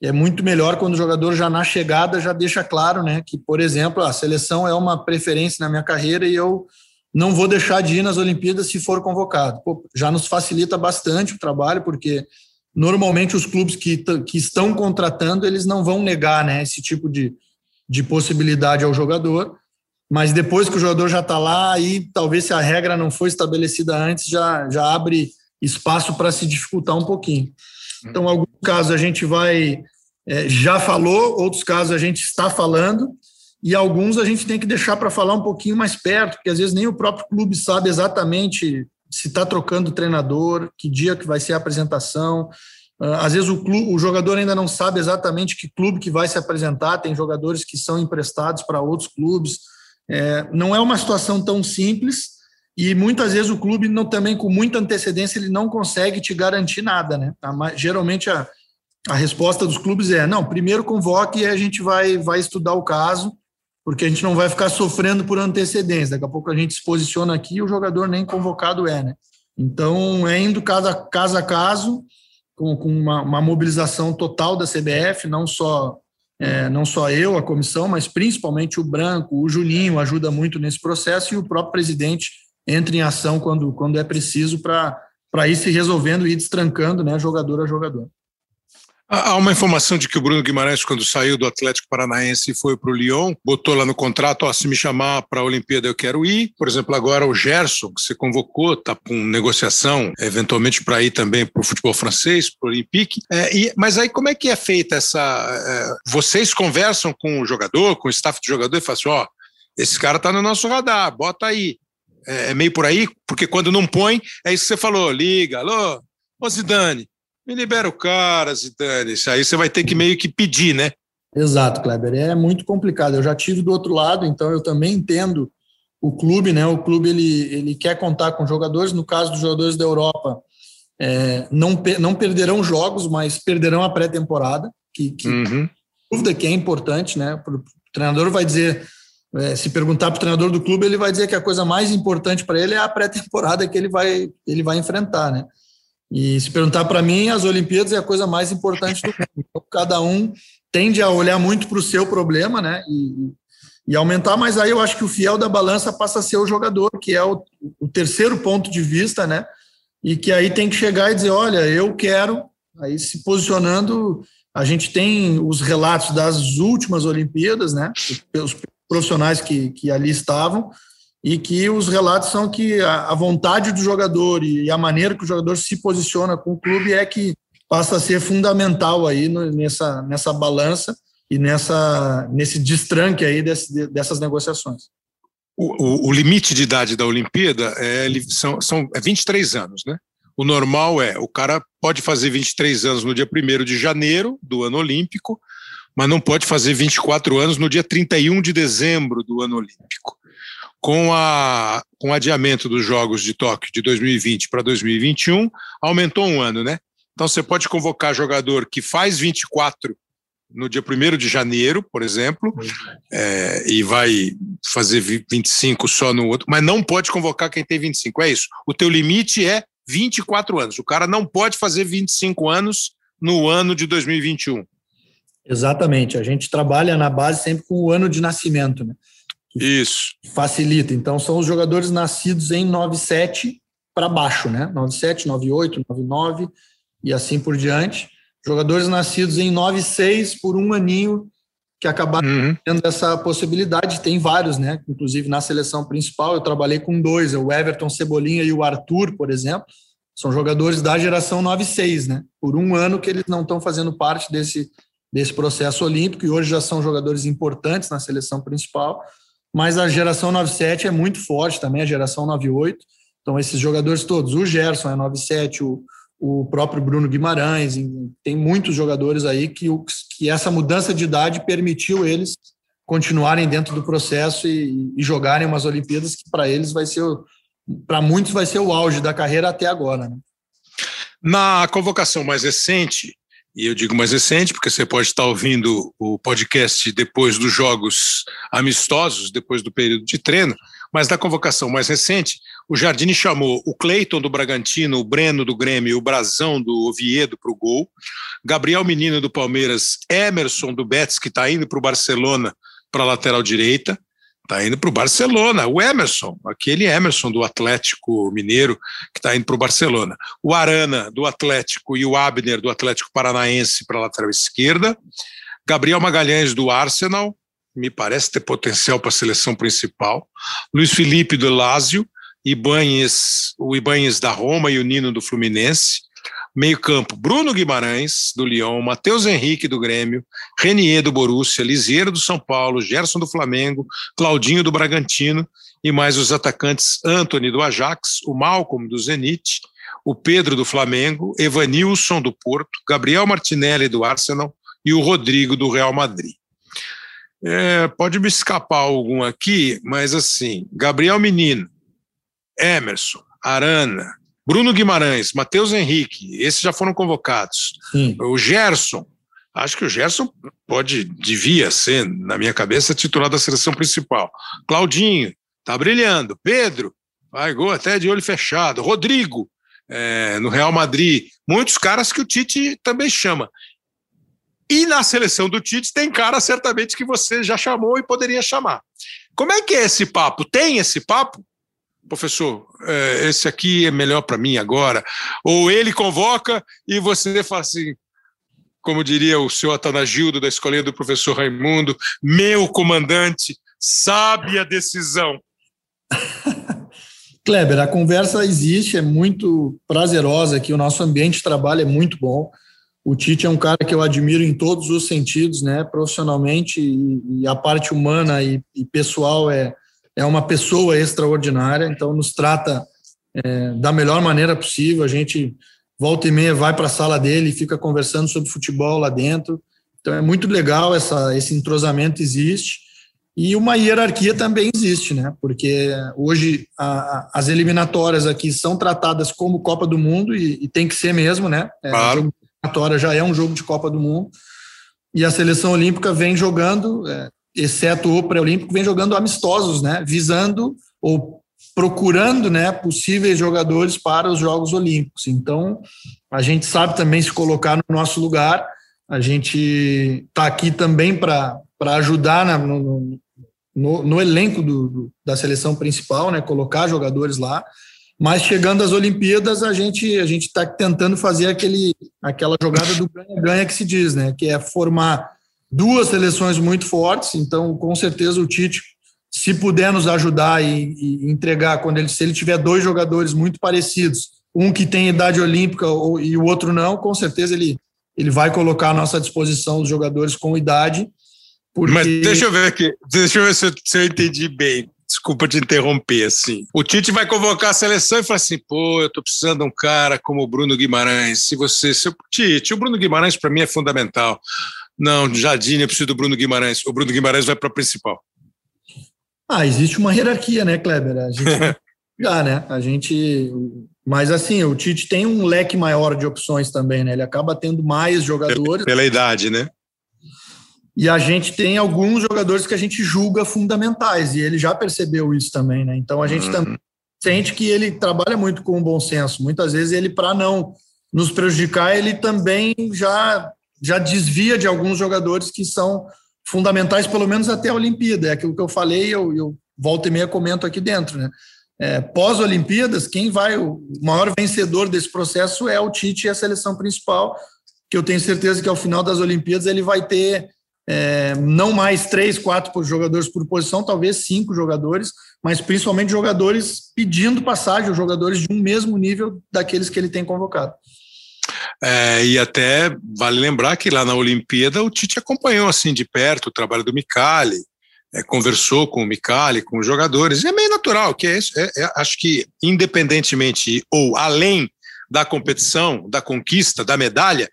é muito melhor quando o jogador já na chegada já deixa claro, né, que por exemplo, a seleção é uma preferência na minha carreira e eu não vou deixar de ir nas Olimpíadas se for convocado. Pô, já nos facilita bastante o trabalho, porque normalmente os clubes que, que estão contratando, eles não vão negar, né, esse tipo de, de possibilidade ao jogador, mas depois que o jogador já está lá, aí talvez se a regra não foi estabelecida antes, já, já abre espaço para se dificultar um pouquinho. Então, alguns casos a gente vai, é, já falou, outros casos a gente está falando, e alguns a gente tem que deixar para falar um pouquinho mais perto, porque às vezes nem o próprio clube sabe exatamente se está trocando treinador, que dia que vai ser a apresentação. Ah, às vezes o, clube, o jogador ainda não sabe exatamente que clube que vai se apresentar, tem jogadores que são emprestados para outros clubes. É, não é uma situação tão simples, e muitas vezes o clube não, também com muita antecedência ele não consegue te garantir nada, né? Geralmente a, a resposta dos clubes é não, primeiro convoque e a gente vai vai estudar o caso, porque a gente não vai ficar sofrendo por antecedência. Daqui a pouco a gente se posiciona aqui e o jogador nem convocado é, né? Então é indo cada caso a caso com, com uma, uma mobilização total da CBF, não só é, não só eu, a comissão, mas principalmente o Branco, o Juninho ajuda muito nesse processo e o próprio presidente entre em ação quando, quando é preciso para ir se resolvendo e destrancando né, jogador a jogador. Há uma informação de que o Bruno Guimarães, quando saiu do Atlético Paranaense e foi para o Lyon, botou lá no contrato: ó, se me chamar para a Olimpíada eu quero ir. Por exemplo, agora o Gerson, que você convocou, está com negociação, eventualmente para ir também para o futebol francês, para o Olympique. É, e, mas aí como é que é feita essa. É, vocês conversam com o jogador, com o staff do jogador e falam assim: ó, esse cara está no nosso radar, bota aí. É, é, meio por aí, porque quando não põe, é isso que você falou, liga, alô, ô Zidane, me libera o cara, Zidane. Isso aí você vai ter que meio que pedir, né? Exato, Kleber. É muito complicado. Eu já tive do outro lado, então eu também entendo o clube, né? O clube ele, ele quer contar com jogadores. No caso dos jogadores da Europa, é, não, não perderão jogos, mas perderão a pré-temporada, que, que uhum. dúvida que é importante, né? O treinador vai dizer é, se perguntar para o treinador do clube, ele vai dizer que a coisa mais importante para ele é a pré-temporada que ele vai, ele vai enfrentar, né? E se perguntar para mim, as Olimpíadas é a coisa mais importante do mundo. Então, cada um tende a olhar muito para o seu problema, né? E, e, aumentar, mas aí eu acho que o fiel da balança passa a ser o jogador, que é o, o terceiro ponto de vista, né? E que aí tem que chegar e dizer: olha, eu quero, aí se posicionando. A gente tem os relatos das últimas Olimpíadas, né? Os profissionais que, que ali estavam, e que os relatos são que a, vontade do jogador e a maneira que o jogador se posiciona com o clube é que passa a ser fundamental aí nessa, nessa balança e nessa, nesse destranque aí dessas negociações. o, o, limite de idade da Olimpíada é, são, são é 23 anos, né? O normal é, o cara pode fazer 23 anos no dia 1 de janeiro do ano olímpico, mas não pode fazer 24 anos no dia 31 de dezembro do ano olímpico. Com, a, com o adiamento dos Jogos de Tóquio de 2020 para 2021, aumentou um ano, né? Então você pode convocar jogador que faz 24 no dia 1 de janeiro, por exemplo, é, e vai fazer 25 só no outro, mas não pode convocar quem tem 25. É isso. O teu limite é 24 anos. O cara não pode fazer 25 anos no ano de 2021. Exatamente. A gente trabalha na base sempre com o ano de nascimento, né? Isso. Facilita. Então, são os jogadores nascidos em 97 para baixo, né? 97, 98, 99 e assim por diante. Jogadores nascidos em 96 por um aninho que acabaram uhum. tendo essa possibilidade. Tem vários, né? Inclusive na seleção principal, eu trabalhei com dois, o Everton Cebolinha e o Arthur, por exemplo. São jogadores da geração 96, né? Por um ano que eles não estão fazendo parte desse, desse processo olímpico e hoje já são jogadores importantes na seleção principal. Mas a geração 97 é muito forte também, a geração 98. Então, esses jogadores todos, o Gerson é 97, o, o próprio Bruno Guimarães, tem muitos jogadores aí que, que essa mudança de idade permitiu eles continuarem dentro do processo e, e jogarem umas Olimpíadas que para eles vai ser, para muitos vai ser o auge da carreira até agora. Né? Na convocação mais recente, e eu digo mais recente porque você pode estar ouvindo o podcast depois dos jogos amistosos, depois do período de treino, mas na convocação mais recente, o Jardine chamou o Cleiton do Bragantino, o Breno do Grêmio o Brazão do Oviedo para o gol. Gabriel Menino do Palmeiras, Emerson do Betis, que está indo para o Barcelona para a lateral direita. Está indo para o Barcelona. O Emerson, aquele Emerson do Atlético Mineiro, que está indo para o Barcelona. O Arana do Atlético e o Abner do Atlético Paranaense para a lateral esquerda. Gabriel Magalhães do Arsenal, me parece ter potencial para a seleção principal. Luiz Felipe do Lazio Ibanhes, o Ibanhes da Roma e o Nino do Fluminense. Meio campo, Bruno Guimarães, do Lyon, Matheus Henrique, do Grêmio, Renier, do Borussia, Lisieiro, do São Paulo, Gerson, do Flamengo, Claudinho, do Bragantino, e mais os atacantes Anthony, do Ajax, o Malcolm, do Zenit, o Pedro, do Flamengo, Evanilson, do Porto, Gabriel Martinelli, do Arsenal, e o Rodrigo, do Real Madrid. É, pode me escapar algum aqui, mas assim, Gabriel Menino, Emerson, Arana, Bruno Guimarães, Matheus Henrique, esses já foram convocados. Sim. O Gerson, acho que o Gerson pode, devia ser, na minha cabeça, titular da seleção principal. Claudinho, tá brilhando. Pedro, vai gol até de olho fechado. Rodrigo, é, no Real Madrid. Muitos caras que o Tite também chama. E na seleção do Tite tem cara certamente que você já chamou e poderia chamar. Como é que é esse papo? Tem esse papo? Professor, é, esse aqui é melhor para mim agora. Ou ele convoca e você fala assim, como diria o senhor Atanagildo da escolinha do professor Raimundo, meu comandante, sabe a decisão. (laughs) Kleber, a conversa existe, é muito prazerosa aqui, o nosso ambiente de trabalho é muito bom. O Tite é um cara que eu admiro em todos os sentidos, né, profissionalmente e, e a parte humana e, e pessoal é, é uma pessoa extraordinária, então nos trata é, da melhor maneira possível. A gente volta e meia vai para a sala dele e fica conversando sobre futebol lá dentro. Então é muito legal essa, esse entrosamento existe e uma hierarquia também existe, né? Porque hoje a, a, as eliminatórias aqui são tratadas como Copa do Mundo e, e tem que ser mesmo, né? É, claro. A eliminatória já é um jogo de Copa do Mundo e a seleção olímpica vem jogando é, exceto o pré-olímpico, vem jogando amistosos, né, visando ou procurando, né, possíveis jogadores para os Jogos Olímpicos. Então, a gente sabe também se colocar no nosso lugar. A gente está aqui também para ajudar na, no, no, no, elenco do, do, da seleção principal, né, colocar jogadores lá. Mas chegando às Olimpíadas, a gente a gente está tentando fazer aquele aquela jogada do ganha-ganha que se diz, né, que é formar duas seleções muito fortes, então com certeza o Tite, se puder nos ajudar e, e entregar, quando ele, se ele tiver dois jogadores muito parecidos, um que tem idade olímpica e o outro não, com certeza ele, ele vai colocar à nossa disposição os jogadores com idade. Porque... Mas deixa eu ver aqui, deixa eu ver se eu, se eu entendi bem. Desculpa te interromper, assim. O Tite vai convocar a seleção e fala assim: pô, eu tô precisando de um cara como o Bruno Guimarães. Se você. Se eu... Tite, o Bruno Guimarães para mim é fundamental. Não, Jardim, eu preciso do Bruno Guimarães. O Bruno Guimarães vai para a principal. Ah, existe uma hierarquia, né, Kleber? A gente (laughs) já, né? A gente. Mas assim, o Tite tem um leque maior de opções também, né? Ele acaba tendo mais jogadores. Pela, pela idade, né? E a gente tem alguns jogadores que a gente julga fundamentais, e ele já percebeu isso também, né? Então a gente uhum. também sente que ele trabalha muito com o bom senso. Muitas vezes ele, para não nos prejudicar, ele também já, já desvia de alguns jogadores que são fundamentais, pelo menos até a Olimpíada. É aquilo que eu falei, eu, eu volto e meia comento aqui dentro, né? É, Pós-Olimpíadas, quem vai, o maior vencedor desse processo é o Tite e a seleção principal, que eu tenho certeza que ao final das Olimpíadas ele vai ter é, não mais três, quatro jogadores por posição, talvez cinco jogadores, mas principalmente jogadores pedindo passagem, jogadores de um mesmo nível daqueles que ele tem convocado. É, e até vale lembrar que lá na Olimpíada o Tite acompanhou assim de perto o trabalho do Micali, é, conversou com o Micali, com os jogadores, e é meio natural, que é. É, é, acho que independentemente ou além da competição, da conquista, da medalha,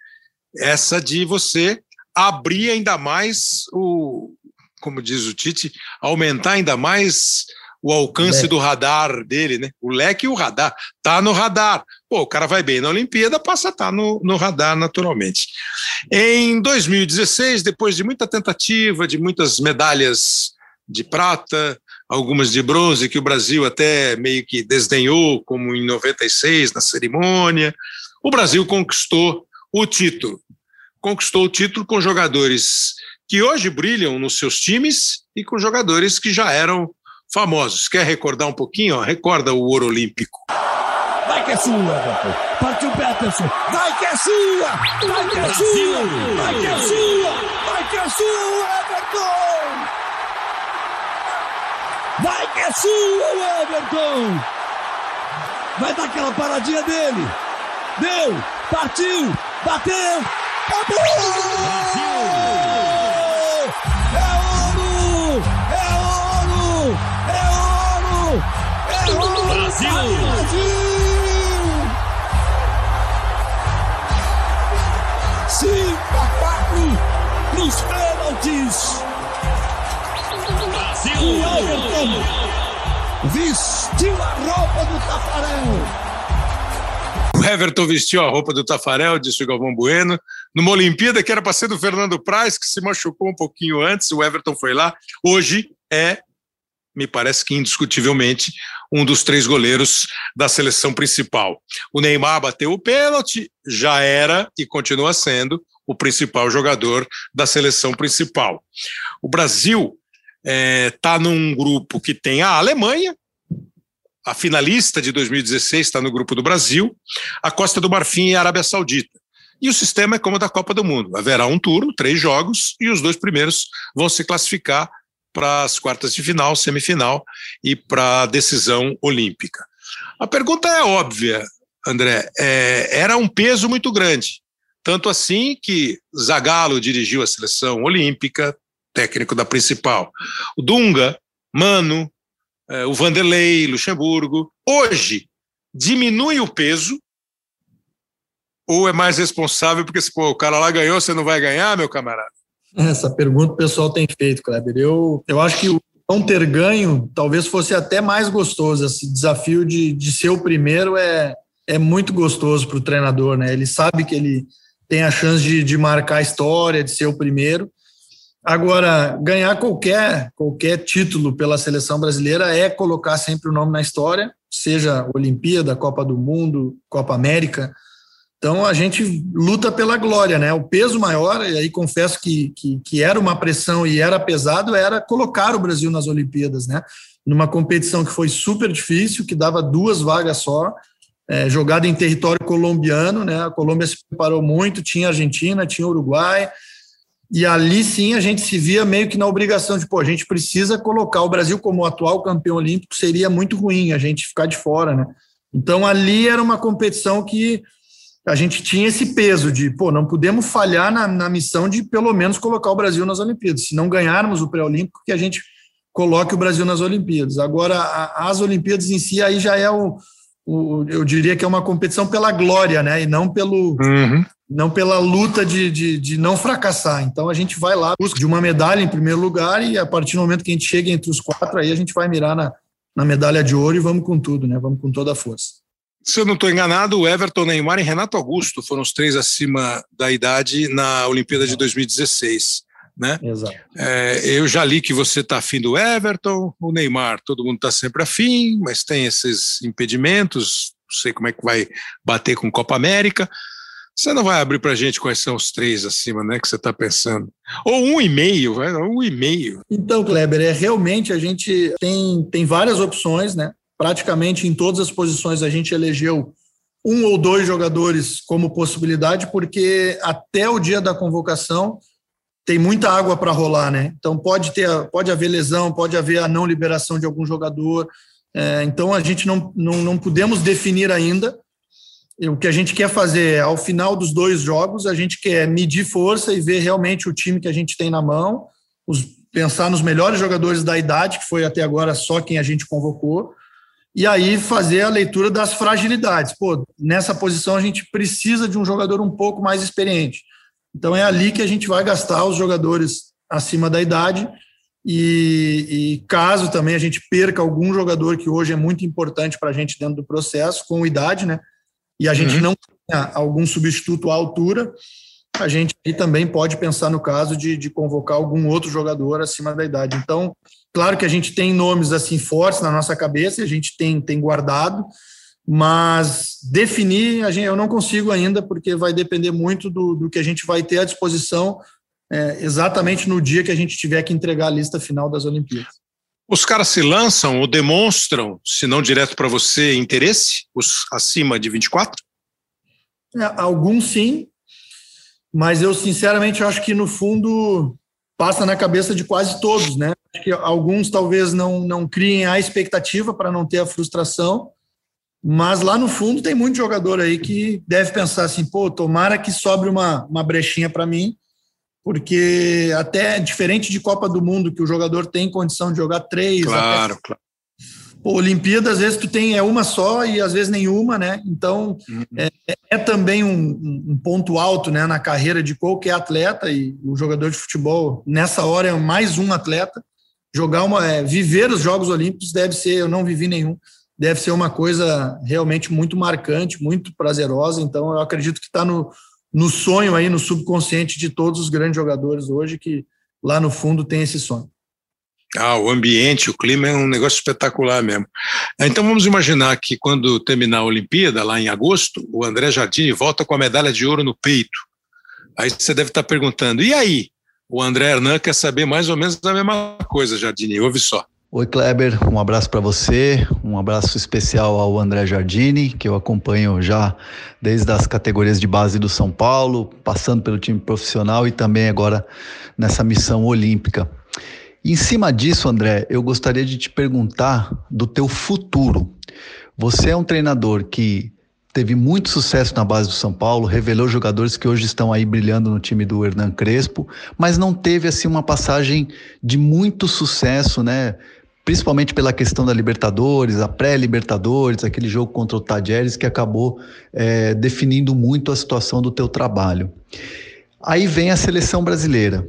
essa de você abrir ainda mais o, como diz o Tite, aumentar ainda mais o alcance do radar dele, né? O leque e o radar. Tá no radar. Pô, o cara vai bem na Olimpíada, passa a estar tá no, no radar naturalmente. Em 2016, depois de muita tentativa, de muitas medalhas de prata, algumas de bronze, que o Brasil até meio que desdenhou, como em 96, na cerimônia, o Brasil conquistou o título conquistou o título com jogadores que hoje brilham nos seus times e com jogadores que já eram famosos. Quer recordar um pouquinho? Recorda o ouro olímpico. Vai que é sua, Everton. Partiu Peterson. Vai que é sua! Vai que é sua! Vai que é sua! Vai que é sua, Everton! Vai que é sua, Everton! Vai dar aquela paradinha dele. Deu! Partiu! Bateu! Acabou! Brasil! Brasil! Brasil! Cinco a quatro nos pênaltis! Brasil! E Everton vestiu a roupa do Tafarel! O Everton vestiu a roupa do Tafarel, disse o Galvão Bueno, numa Olimpíada que era para ser do Fernando Praz, que se machucou um pouquinho antes, o Everton foi lá. Hoje é, me parece que indiscutivelmente, um dos três goleiros da seleção principal. O Neymar bateu o pênalti, já era e continua sendo o principal jogador da seleção principal. O Brasil está é, tá num grupo que tem a Alemanha, a finalista de 2016 está no grupo do Brasil, a Costa do Marfim e a Arábia Saudita. E o sistema é como o da Copa do Mundo. Haverá um turno, três jogos, e os dois primeiros vão se classificar para as quartas de final, semifinal e para a decisão olímpica. A pergunta é óbvia, André. É, era um peso muito grande. Tanto assim que Zagallo dirigiu a seleção olímpica, técnico da principal. O Dunga, Mano, é, o Vanderlei, Luxemburgo. Hoje, diminui o peso ou é mais responsável porque se pô, o cara lá ganhou, você não vai ganhar, meu camarada? Essa pergunta o pessoal tem feito, Kleber. Eu, eu acho que não ter ganho talvez fosse até mais gostoso. Esse desafio de, de ser o primeiro é, é muito gostoso para o treinador, né? Ele sabe que ele tem a chance de, de marcar a história, de ser o primeiro. Agora, ganhar qualquer, qualquer título pela seleção brasileira é colocar sempre o nome na história, seja Olimpíada, Copa do Mundo, Copa América. Então a gente luta pela glória, né? O peso maior, e aí confesso que, que, que era uma pressão e era pesado, era colocar o Brasil nas Olimpíadas, né? Numa competição que foi super difícil, que dava duas vagas só, é, jogada em território colombiano, né? A Colômbia se preparou muito, tinha Argentina, tinha Uruguai, e ali sim a gente se via meio que na obrigação de, pô, a gente precisa colocar o Brasil como atual campeão olímpico, seria muito ruim a gente ficar de fora, né? Então ali era uma competição que a gente tinha esse peso de, pô, não podemos falhar na, na missão de pelo menos colocar o Brasil nas Olimpíadas. Se não ganharmos o pré-olímpico, que a gente coloque o Brasil nas Olimpíadas. Agora, as Olimpíadas em si, aí já é o, o eu diria que é uma competição pela glória, né? E não pelo, uhum. não pela luta de, de, de, não fracassar. Então a gente vai lá, busca de uma medalha em primeiro lugar, e a partir do momento que a gente chega entre os quatro, aí a gente vai mirar na, na medalha de ouro e vamos com tudo, né? Vamos com toda a força. Se eu não estou enganado, o Everton, Neymar e Renato Augusto foram os três acima da idade na Olimpíada de 2016 né? Exato. É, eu já li que você está afim do Everton, o Neymar, todo mundo está sempre afim, mas tem esses impedimentos, não sei como é que vai bater com Copa América. Você não vai abrir para a gente quais são os três acima, né, que você está pensando? Ou um e meio, um e meio. Então, Kleber, é realmente a gente tem, tem várias opções, né? Praticamente em todas as posições a gente elegeu um ou dois jogadores como possibilidade, porque até o dia da convocação tem muita água para rolar, né? Então pode ter, pode haver lesão, pode haver a não liberação de algum jogador. É, então a gente não, não, não podemos definir ainda. O que a gente quer fazer é, ao final dos dois jogos, a gente quer medir força e ver realmente o time que a gente tem na mão, os, pensar nos melhores jogadores da idade, que foi até agora só quem a gente convocou, e aí fazer a leitura das fragilidades. Pô, nessa posição a gente precisa de um jogador um pouco mais experiente. Então é ali que a gente vai gastar os jogadores acima da idade. E, e caso também a gente perca algum jogador que hoje é muito importante para a gente dentro do processo, com idade, né? E a gente uhum. não tenha algum substituto à altura, a gente também pode pensar no caso de, de convocar algum outro jogador acima da idade. Então, claro que a gente tem nomes assim fortes na nossa cabeça, a gente tem, tem guardado, mas definir gente, eu não consigo ainda, porque vai depender muito do, do que a gente vai ter à disposição é, exatamente no dia que a gente tiver que entregar a lista final das Olimpíadas. Os caras se lançam ou demonstram, se não direto para você, interesse, os acima de 24? É, alguns sim, mas eu sinceramente acho que no fundo passa na cabeça de quase todos, né? Acho que alguns talvez não, não criem a expectativa para não ter a frustração, mas lá no fundo tem muito jogador aí que deve pensar assim, pô, tomara que sobre uma, uma brechinha para mim, porque até diferente de Copa do Mundo, que o jogador tem condição de jogar três. Claro, até... claro. Pô, Olimpíada, às vezes tu tem é uma só e às vezes nenhuma, né? Então uhum. é, é, também um, um, ponto alto né, na carreira de qualquer atleta e o jogador de futebol, nessa hora, é mais um atleta. Jogar uma. É, viver os Jogos Olímpicos deve ser, eu não vivi nenhum deve ser uma coisa realmente muito marcante, muito prazerosa. Então, eu acredito que está no, no sonho aí, no subconsciente de todos os grandes jogadores hoje, que lá no fundo tem esse sonho. Ah, o ambiente, o clima é um negócio espetacular mesmo. Então vamos imaginar que quando terminar a Olimpíada, lá em agosto, o André Jardini volta com a medalha de ouro no peito. Aí você deve estar perguntando, e aí? O André Hernan quer saber mais ou menos a mesma coisa, Jardini, ouve só. Oi, Kleber, um abraço para você, um abraço especial ao André Jardini, que eu acompanho já desde as categorias de base do São Paulo, passando pelo time profissional e também agora nessa missão olímpica. Em cima disso, André, eu gostaria de te perguntar do teu futuro. Você é um treinador que teve muito sucesso na base do São Paulo, revelou jogadores que hoje estão aí brilhando no time do Hernan Crespo, mas não teve assim uma passagem de muito sucesso, né? principalmente pela questão da Libertadores, a pré-Libertadores, aquele jogo contra o Tajeres que acabou é, definindo muito a situação do teu trabalho. Aí vem a seleção brasileira.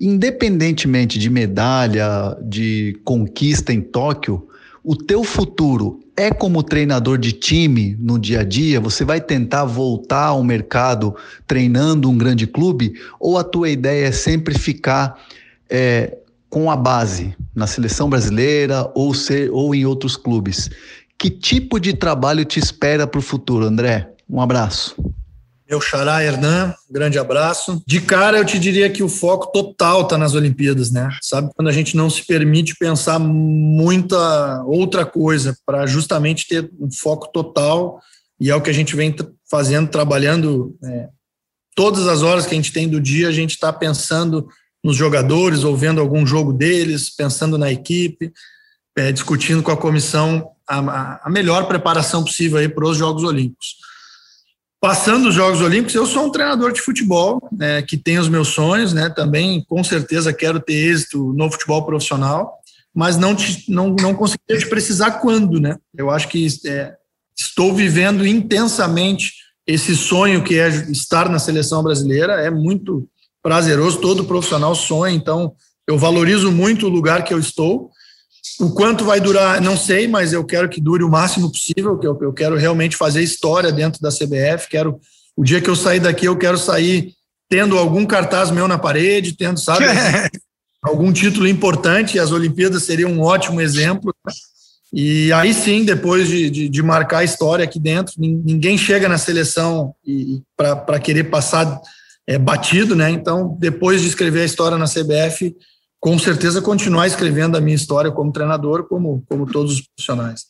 Independentemente de medalha, de conquista em Tóquio, o teu futuro é como treinador de time no dia a dia? Você vai tentar voltar ao mercado treinando um grande clube? Ou a tua ideia é sempre ficar é, com a base na seleção brasileira ou, ser, ou em outros clubes. Que tipo de trabalho te espera para o futuro, André? Um abraço. Meu xará Hernan, grande abraço. De cara, eu te diria que o foco total está nas Olimpíadas, né? Sabe, quando a gente não se permite pensar muita outra coisa, para justamente ter um foco total, e é o que a gente vem fazendo, trabalhando. É, todas as horas que a gente tem do dia, a gente está pensando nos jogadores, ou vendo algum jogo deles, pensando na equipe, é, discutindo com a comissão a, a melhor preparação possível aí para os Jogos Olímpicos. Passando os Jogos Olímpicos, eu sou um treinador de futebol né, que tem os meus sonhos, né? Também, com certeza, quero ter êxito no futebol profissional. mas não, te, não, não te precisar quando, né? Eu acho que é, estou vivendo intensamente esse sonho que é estar na seleção brasileira, é muito prazeroso, todo profissional sonha, então eu valorizo muito o lugar que eu estou. O quanto vai durar, não sei, mas eu quero que dure o máximo possível, que eu, eu quero realmente fazer história dentro da CBF, quero o dia que eu sair daqui, eu quero sair tendo algum cartaz meu na parede, tendo, sabe, (laughs) algum título importante, e as Olimpíadas seriam um ótimo exemplo. E aí sim, depois de, de, de, marcar a história aqui dentro, ninguém chega na seleção para querer passar é, batido, né? Então, depois de escrever a história na CBF, com certeza continuar escrevendo a minha história como treinador, como, como todos os profissionais.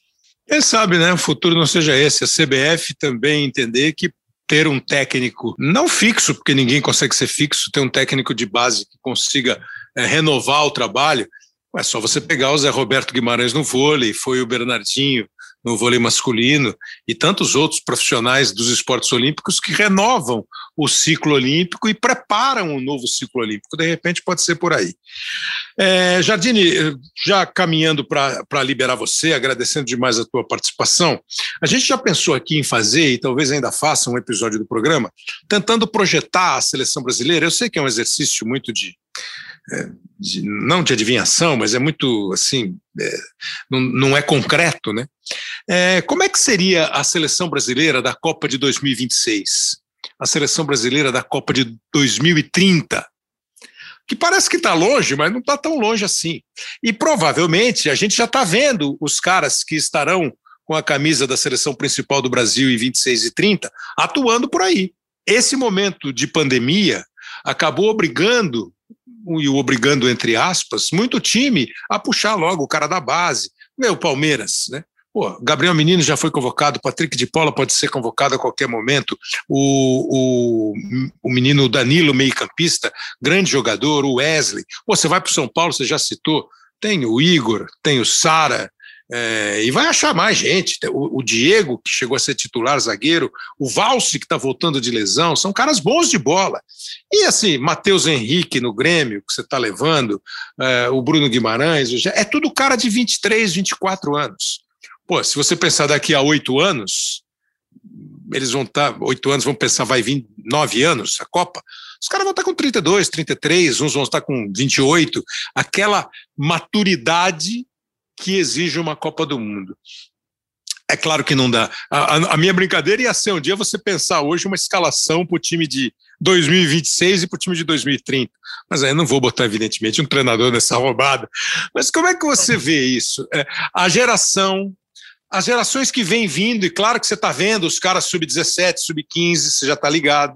Quem sabe, né? O futuro não seja esse. A CBF também entender que ter um técnico não fixo, porque ninguém consegue ser fixo, ter um técnico de base que consiga é, renovar o trabalho, é só você pegar o Zé Roberto Guimarães no vôlei, foi o Bernardinho no vôlei masculino e tantos outros profissionais dos esportes olímpicos que renovam o ciclo olímpico e preparam um novo ciclo olímpico. De repente pode ser por aí. É, Jardine, já caminhando para liberar você, agradecendo demais a tua participação, a gente já pensou aqui em fazer, e talvez ainda faça um episódio do programa, tentando projetar a seleção brasileira. Eu sei que é um exercício muito de é, de, não de adivinhação, mas é muito assim, é, não, não, é concreto, né? É, como é que seria a seleção brasileira da Copa de 2026? A seleção brasileira da Copa de 2030? Que parece que está longe, mas não está tão longe assim. E provavelmente a gente já está vendo os caras que estarão com a camisa da seleção principal do Brasil em 26 e 30 atuando por aí. Esse momento de pandemia acabou obrigando e o obrigando, entre aspas, muito time a puxar logo o cara da base. Meu, Palmeiras, né? Pô, Gabriel Menino já foi convocado, Patrick de Paula pode ser convocado a qualquer momento, o, o, o menino Danilo, meio-campista, grande jogador, o Wesley. Pô, você vai para o São Paulo, você já citou, tem o Igor, tem o Sara, é, e vai achar mais gente. O, o, Diego, que chegou a ser titular zagueiro, o Valse, que está voltando de lesão, são caras bons de bola. E assim, Matheus Henrique no Grêmio, que você está levando, é, o Bruno Guimarães, é tudo cara de 23, 24 anos. Pô, se você pensar daqui a oito anos, eles vão estar, tá, oito anos, vão pensar, vai vir nove anos a Copa, os caras vão estar tá com 32, 33, uns vão estar com 28, aquela maturidade que exige uma Copa do Mundo. É claro que não dá. A, a, minha brincadeira ia ser um dia você pensar hoje uma escalação para o time de 2026 e para o time de 2030. Mas aí não vou botar, evidentemente, um treinador nessa roubada. Mas como é que você vê isso? É, a geração, as gerações que vêm vindo, e claro que você está vendo os caras sub-17, sub-15, você já está ligado.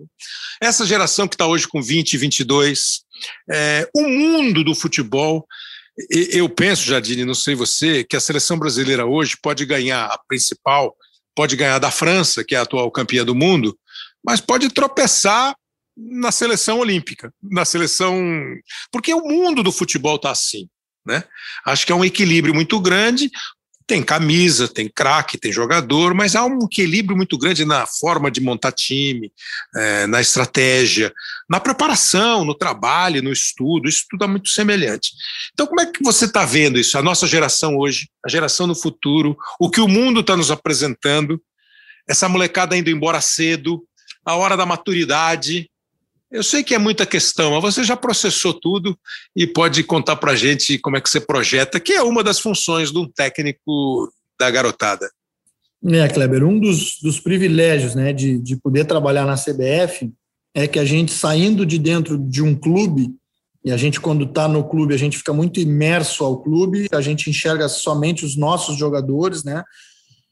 Essa geração que está hoje com 20, 22. É, o mundo do futebol eu penso, Jadine, não sei você, que a seleção brasileira hoje pode ganhar a principal, pode ganhar da França, que é a atual campeã do mundo, mas pode tropeçar na seleção olímpica, na seleção. Porque o mundo do futebol está assim. Né? Acho que é um equilíbrio muito grande. Tem camisa, tem craque, tem jogador, mas há um equilíbrio muito grande na forma de montar time, é, na estratégia, na preparação, no trabalho, no estudo, isso tudo é muito semelhante. Então, como é que você está vendo isso? A nossa geração hoje, a geração no futuro, o que o mundo está nos apresentando, essa molecada indo embora cedo, a hora da maturidade, eu sei que é muita questão, mas você já processou tudo e pode contar para a gente como é que você projeta, que é uma das funções de um técnico da garotada. É, Kleber, um dos, dos privilégios né, de, de poder trabalhar na CBF é que a gente, saindo de dentro de um clube, e a gente, quando está no clube, a gente fica muito imerso ao clube, a gente enxerga somente os nossos jogadores, né?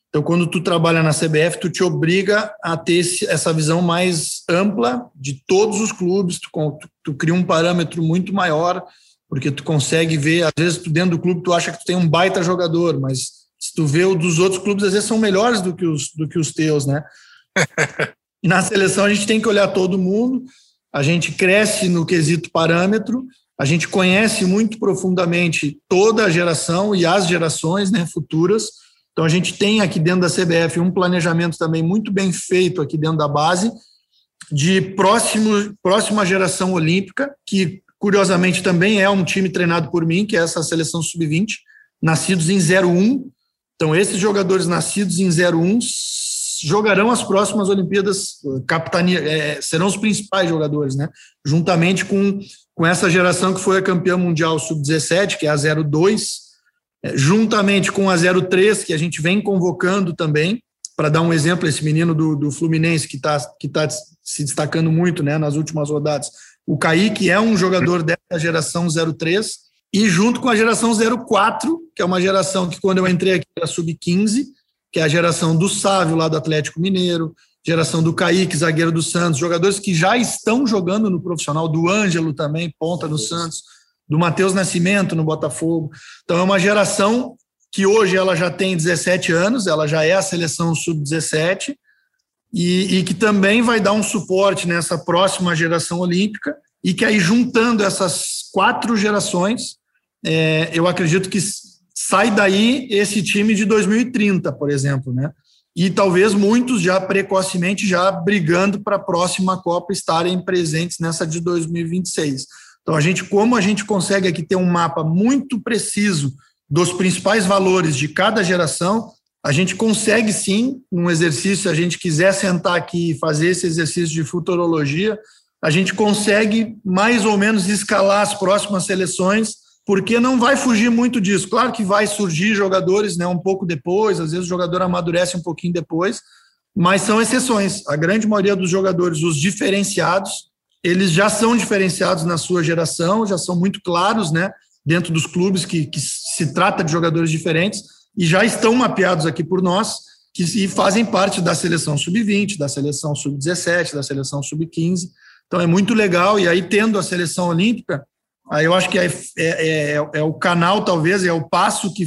Então, quando tu trabalha na CBF, tu te obriga a ter esse, essa visão mais ampla de todos os clubes, tu, tu, tu, cria um parâmetro muito maior, porque tu consegue ver, às vezes tu dentro do clube tu acha que tu tem um baita jogador, mas se tu vê o dos outros clubes, às vezes são melhores do que os, do que os teus, né? (laughs) e na seleção a gente tem que olhar todo mundo, a gente cresce no quesito parâmetro, a gente conhece muito profundamente toda a geração e as gerações né, futuras, então, a gente tem aqui dentro da CBF um planejamento também muito bem feito aqui dentro da base de próximo, próxima geração olímpica, que curiosamente também é um time treinado por mim, que é essa seleção sub-20, nascidos em 01. Então, esses jogadores nascidos em 01 jogarão as próximas Olimpíadas, capitania, é, serão os principais jogadores, né? Juntamente com, com essa geração que foi a campeã mundial sub-17, que é a 02, é, juntamente com a 03, que a gente vem convocando também, para dar um exemplo, esse menino do, do Fluminense que está que tá se destacando muito né, nas últimas rodadas. O Kaique é um jogador dessa geração 03, e junto com a geração 04, que é uma geração que quando eu entrei aqui era sub-15, que é a geração do Sávio lá do Atlético Mineiro, geração do Kaique, zagueiro do Santos, jogadores que já estão jogando no profissional, do Ângelo também, ponta no Santos, do Matheus Nascimento no Botafogo. Então é uma geração que hoje ela já tem 17 anos, ela já é a seleção sub-17 e, e, que também vai dar um suporte nessa próxima geração olímpica e que aí juntando essas quatro gerações, é, eu acredito que sai daí esse time de 2030, por exemplo, né? E talvez muitos já precocemente já brigando para a próxima Copa estarem presentes nessa de 2026. Então a gente, como a gente consegue aqui ter um mapa muito preciso dos principais valores de cada geração, a gente consegue sim, um exercício, se a gente quiser sentar aqui e fazer esse exercício de futurologia, a gente consegue mais ou menos escalar as próximas seleções porque não vai fugir muito disso. Claro que vai surgir jogadores né, um pouco depois, às vezes o jogador amadurece um pouquinho depois, mas são exceções. A grande maioria dos jogadores, os diferenciados, eles já são diferenciados na sua geração, já são muito claros né, dentro dos clubes que, que se trata de jogadores diferentes e já estão mapeados aqui por nós que e fazem parte da seleção sub-20, da seleção sub-17, da seleção sub-15. Então é muito legal. E aí, tendo a seleção olímpica, Aí eu acho que é, é, é, é o canal, talvez, é o passo que,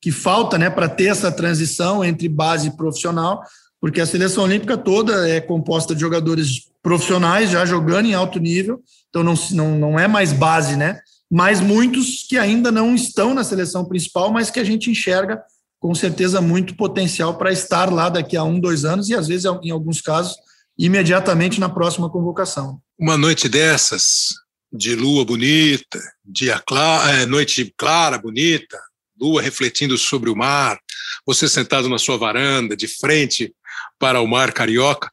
que falta né, para ter essa transição entre base e profissional, porque a seleção olímpica toda é composta de jogadores profissionais já jogando em alto nível, então não, não, não é mais base, né? Mas muitos que ainda não estão na seleção principal, mas que a gente enxerga com certeza muito potencial para estar lá daqui a um, dois anos e às vezes, em alguns casos, imediatamente na próxima convocação. Uma noite dessas, de lua bonita, dia clara, é, noite clara, bonita, lua refletindo sobre o mar, você sentado na sua varanda, de frente para o mar carioca.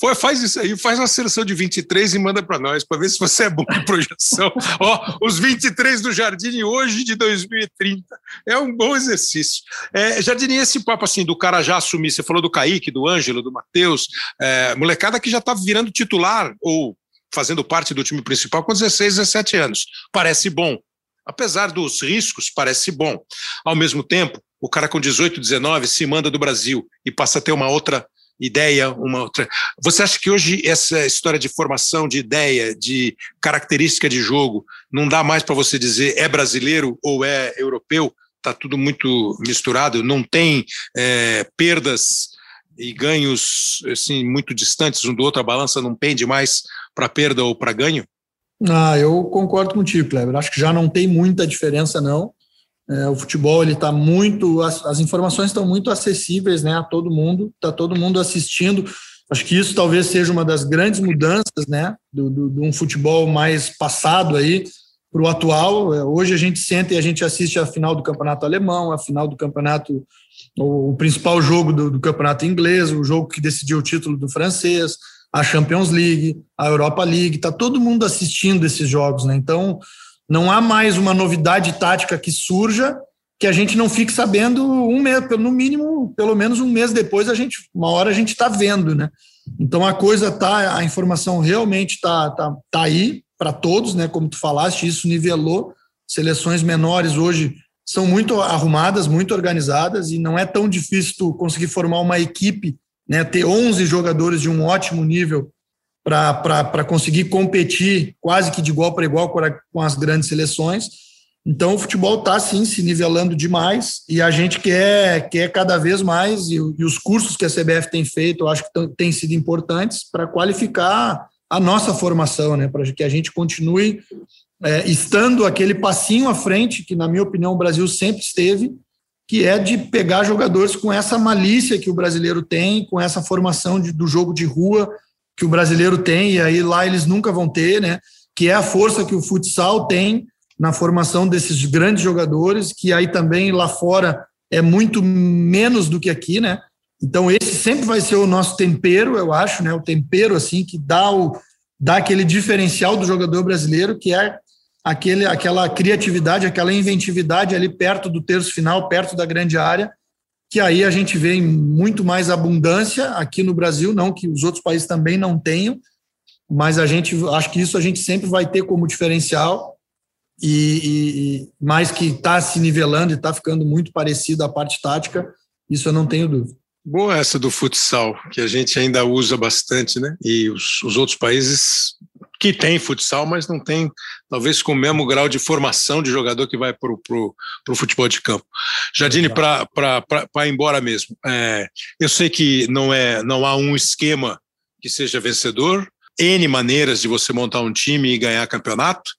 Foi, faz isso aí, faz uma seleção de 23 e manda para nós, para ver se você é bom de projeção. (laughs) Ó, os 23 do Jardim hoje de 2030. É um bom exercício. É, Jardim, esse papo assim do cara já assumir, você falou do Kaique, do Ângelo, do Matheus, é, molecada que já está virando titular ou fazendo parte do time principal com 16, 17 anos. Parece bom. Apesar dos riscos, parece bom. Ao mesmo tempo, o cara com 18, 19 se manda do Brasil e passa a ter uma outra ideia, uma outra. Você acha que hoje essa história de formação de ideia, de característica de jogo, não dá mais para você dizer é brasileiro ou é europeu? Está tudo muito misturado, não tem é, perdas e ganhos assim muito distantes um do outro, a balança não pende mais para perda ou para ganho? Ah, eu concordo contigo, Kleber. Acho que já não tem muita diferença, não. É, o futebol ele está muito, as, as, informações estão muito acessíveis, né, a todo mundo. Está todo mundo assistindo. Acho que isso talvez seja uma das grandes mudanças, né, do, do, de um futebol mais passado aí para o atual. É, hoje a gente senta e a gente assiste a final do campeonato alemão, a final do campeonato, o, o principal jogo do, do campeonato inglês, o jogo que decidiu o título do francês a Champions League, a Europa League, está todo mundo assistindo esses jogos, né? Então, não há mais uma novidade tática que surja que a gente não fique sabendo um mês, no mínimo, pelo menos um mês depois, a gente, uma hora a gente está vendo, né? Então a coisa tá, a informação realmente está tá, tá aí para todos, né? Como tu falaste, isso nivelou. Seleções menores hoje são muito arrumadas, muito organizadas e não é tão difícil tu conseguir formar uma equipe né, ter 11 jogadores de um ótimo nível para conseguir competir quase que de igual para igual com as grandes seleções. Então, o futebol está, sim, se nivelando demais e a gente quer, quer cada vez mais, e, e os cursos que a CBF tem feito, eu acho que têm sido importantes para qualificar a nossa formação, né, para que a gente continue é, estando aquele passinho à frente, que, na minha opinião, o Brasil sempre esteve, que é de pegar jogadores com essa malícia que o brasileiro tem, com essa formação de, do jogo de rua que o brasileiro tem, e aí lá eles nunca vão ter, né? que é a força que o futsal tem na formação desses grandes jogadores, que aí também lá fora é muito menos do que aqui, né? Então esse sempre vai ser o nosso tempero, eu acho, né? O tempero assim que dá o dá aquele diferencial do jogador brasileiro, que é aquele, aquela criatividade, aquela inventividade ali perto do terço final, perto da grande área, que aí a gente vê em muito mais abundância aqui no Brasil, não que os outros países também não tenham, mas a gente acho que isso a gente sempre vai ter como diferencial e, e mais que está se nivelando e está ficando muito parecido à parte tática, isso eu não tenho dúvida. Boa essa do futsal, que a gente ainda usa bastante, né? E os, os outros países que têm futsal, mas não tem, talvez, com o mesmo grau de formação de jogador que vai para o futebol de campo. Jadine, para ir embora mesmo, é, eu sei que não, é, não há um esquema que seja vencedor, N maneiras de você montar um time e ganhar campeonato,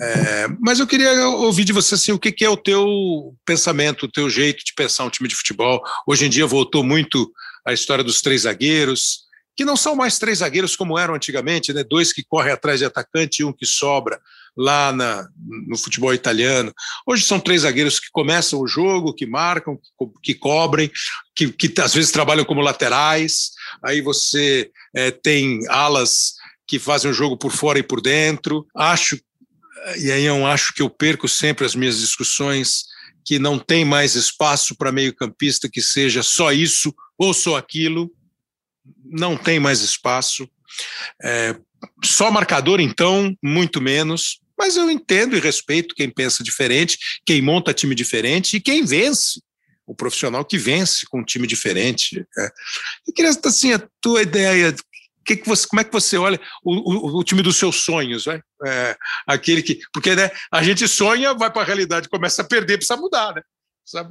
é, mas eu queria ouvir de você assim, o que, que, é o teu pensamento, o teu jeito de pensar um time de futebol. Hoje em dia voltou muito a história dos três zagueiros, que não são mais três zagueiros como eram antigamente, né? dois que correm atrás de atacante e um que sobra lá na, no futebol italiano. Hoje são três zagueiros que começam o jogo, que marcam, que, cobrem, que, que, às vezes trabalham como laterais. Aí você é, tem alas que fazem o jogo por fora e por dentro. Acho e aí eu acho que eu perco sempre as minhas discussões, que não tem mais espaço para meio-campista que seja só isso ou só aquilo, não tem mais espaço. É, só marcador, então, muito menos. Mas eu entendo e respeito quem pensa diferente, quem monta time diferente e quem vence. O profissional que vence com um time diferente. É. Eu queria, assim, a tua ideia, que que você, como é que você olha o, o, o time dos seus sonhos, né? É, aquele que, porque né, a gente sonha, vai para a realidade, começa a perder, precisa mudar, né?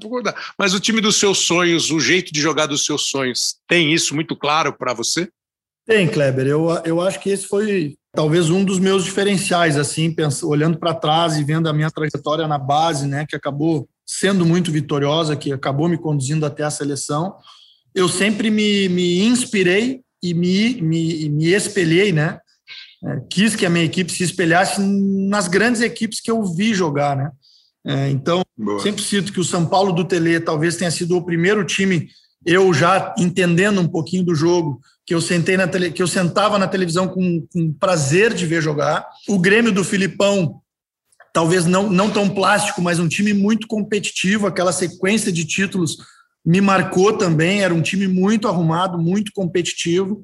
Mudar. Mas o time dos seus sonhos, o jeito de jogar dos seus sonhos, tem isso muito claro para você? Tem, Kleber. Eu, eu acho que esse foi talvez um dos meus diferenciais, assim, pensando, olhando para trás e vendo a minha trajetória na base, né, que acabou sendo muito vitoriosa, que acabou me conduzindo até a seleção. Eu sempre me, me inspirei e me, me, me espelhei, né? É, quis que a minha equipe se espelhasse nas grandes equipes que eu vi jogar, né? É, então, Boa. sempre cito que o São Paulo do Tele talvez tenha sido o primeiro time, eu já entendendo um pouquinho do jogo, que eu sentei na tele, que eu sentava na televisão com, com prazer de ver jogar. O Grêmio do Filipão, talvez não, não tão plástico, mas um time muito competitivo, aquela sequência de títulos me marcou também. Era um time muito arrumado, muito competitivo.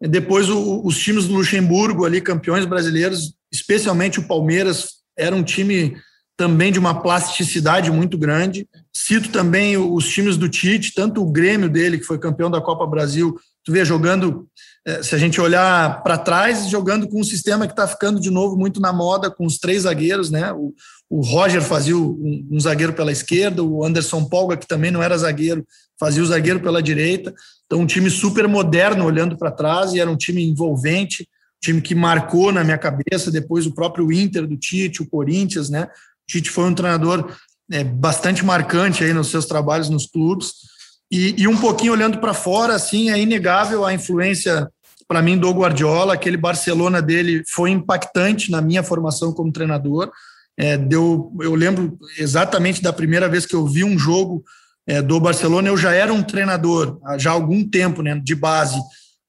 Depois, o, os times do Luxemburgo, ali, campeões brasileiros, especialmente o Palmeiras, era um time também de uma plasticidade muito grande. Cito também os times do Tite, tanto o Grêmio dele, que foi campeão da Copa Brasil, tu vê jogando, eh, se a gente olhar para trás, jogando com um sistema que está ficando de novo muito na moda, com os três zagueiros, né? O, o Roger fazia um, um, zagueiro pela esquerda, o Anderson Polga, que também não era zagueiro, fazia o zagueiro pela direita. Então, um time super moderno olhando para trás, e era um time envolvente, time que marcou na minha cabeça. Depois, o próprio Inter do Tite, o Corinthians, né? Tite foi um treinador é, bastante marcante aí nos seus trabalhos nos clubes. E, e um pouquinho olhando para fora, assim, é inegável a influência para mim do Guardiola. Aquele Barcelona dele foi impactante na minha formação como treinador é, deu, eu lembro exatamente da primeira vez que eu vi um jogo é, do Barcelona, eu já era um treinador, já há algum tempo, né, de base,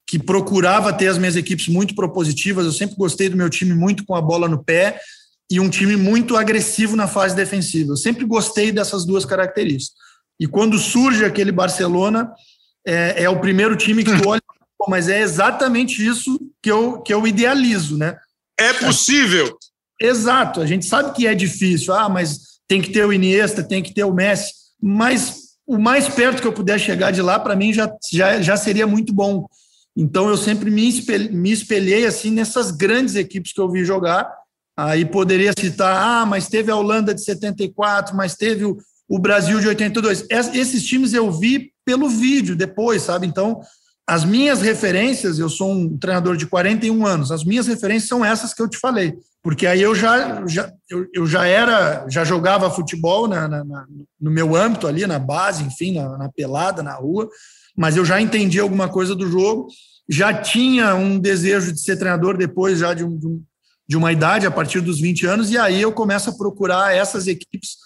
que procurava ter as minhas equipes muito propositivas. Eu sempre gostei do meu time muito com a bola no pé e um time muito agressivo na fase defensiva. Eu sempre gostei dessas duas características. E quando surge aquele Barcelona, é, é o primeiro time que tu (laughs) olha, mas é exatamente isso que eu, que eu idealizo, né? É possível. Exato, a gente sabe que é difícil, ah, mas tem que ter o Iniesta, tem que ter o Messi, mas o mais perto que eu puder chegar de lá, para mim, já, já, já seria muito bom. Então, eu sempre me espelhei, me espelhei assim nessas grandes equipes que eu vi jogar. Aí poderia citar, ah, mas teve a Holanda de 74, mas teve o, Brasil de 82. Esses times eu vi pelo vídeo depois, sabe? Então, as minhas referências, eu sou um treinador de 41 anos, as minhas referências são essas que eu te falei, porque aí eu já, já, eu, eu já era, já jogava futebol na, na, na, no meu âmbito ali, na base, enfim, na, na, pelada, na rua, mas eu já entendi alguma coisa do jogo, já tinha um desejo de ser treinador depois já de um, de um, de uma idade, a partir dos 20 anos, e aí eu começo a procurar essas equipes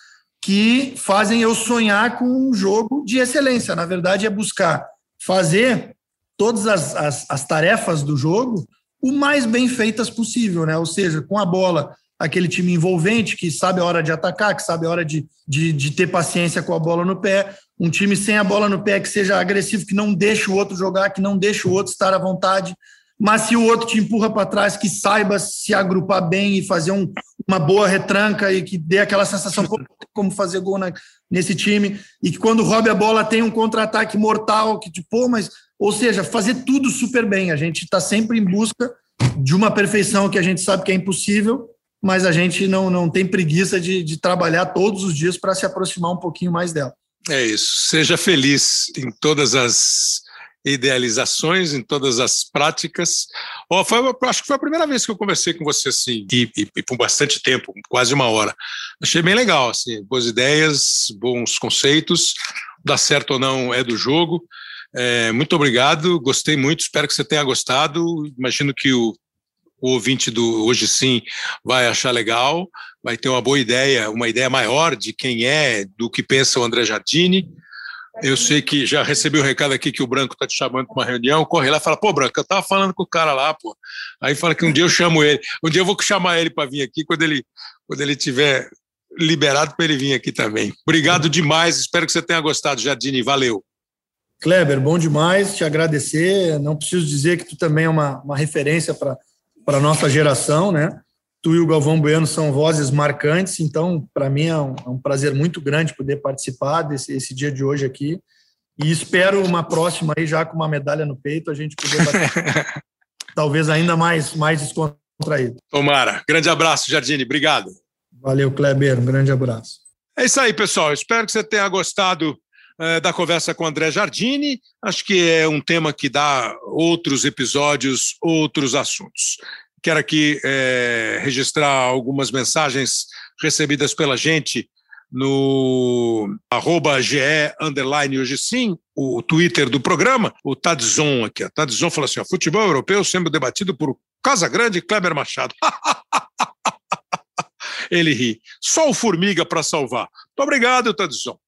que fazem eu sonhar com um jogo de excelência. Na verdade, é buscar fazer todas as, as, as tarefas do jogo o mais bem feitas possível, né? Ou seja, com a bola, aquele time envolvente que sabe a hora de atacar, que sabe a hora de, de, de, ter paciência com a bola no pé, um time sem a bola no pé que seja agressivo, que não deixe o outro jogar, que não deixe o outro estar à vontade, mas se o outro te empurra para trás, que saiba se agrupar bem e fazer um, uma boa retranca e que dê aquela sensação como fazer gol na, nesse time, e que quando roube a bola tem um contra-ataque mortal, que tipo, mas ou seja, fazer tudo super bem. A gente está sempre em busca de uma perfeição que a gente sabe que é impossível, mas a gente não, não tem preguiça de, de trabalhar todos os dias para se aproximar um pouquinho mais dela. É isso. Seja feliz em todas as idealizações, em todas as práticas. Oh, foi, acho que foi a primeira vez que eu conversei com você assim, e, e, e, por bastante tempo, quase uma hora. Achei bem legal, assim, boas ideias, bons conceitos. Dar certo ou não é do jogo. É, muito obrigado, gostei muito, espero que você tenha gostado. Imagino que o, o ouvinte do Hoje Sim vai achar legal, vai ter uma boa ideia, uma ideia maior de quem é, do que pensa o André Jardini. Eu sei que já recebi o um recado aqui que o Branco está te chamando para uma reunião. Corre lá e fala: pô, Branco, eu estava falando com o cara lá, pô. Aí fala que um dia eu chamo ele. Um dia eu vou chamar ele para vir aqui quando ele quando ele tiver liberado para ele vir aqui também. Obrigado demais. Espero que você tenha gostado, Jardini. Valeu. Kleber, bom demais te agradecer. Não preciso dizer que tu também é uma, uma referência para a nossa geração, né? Tu e o Galvão Bueno são vozes marcantes, então, para mim é um, é um, prazer muito grande poder participar desse esse dia de hoje aqui. E espero uma próxima aí, já com uma medalha no peito, a gente poder bater, (laughs) talvez ainda mais, mais descontraído. Tomara. Grande abraço, Jardine. Obrigado. Valeu, Kleber. Um grande abraço. É isso aí, pessoal. Espero que você tenha gostado é, da conversa com André Jardini. Acho que é um tema que dá outros episódios, outros assuntos. Quero aqui é, registrar algumas mensagens recebidas pela gente no arroba GE underline hoje sim, o Twitter do programa, o Tadzon aqui. O Tadzon falou assim: ó, futebol europeu sendo debatido por Casa Grande e Kleber Machado. (laughs) Ele ri. Só o Formiga para salvar. Muito obrigado, Tadzon.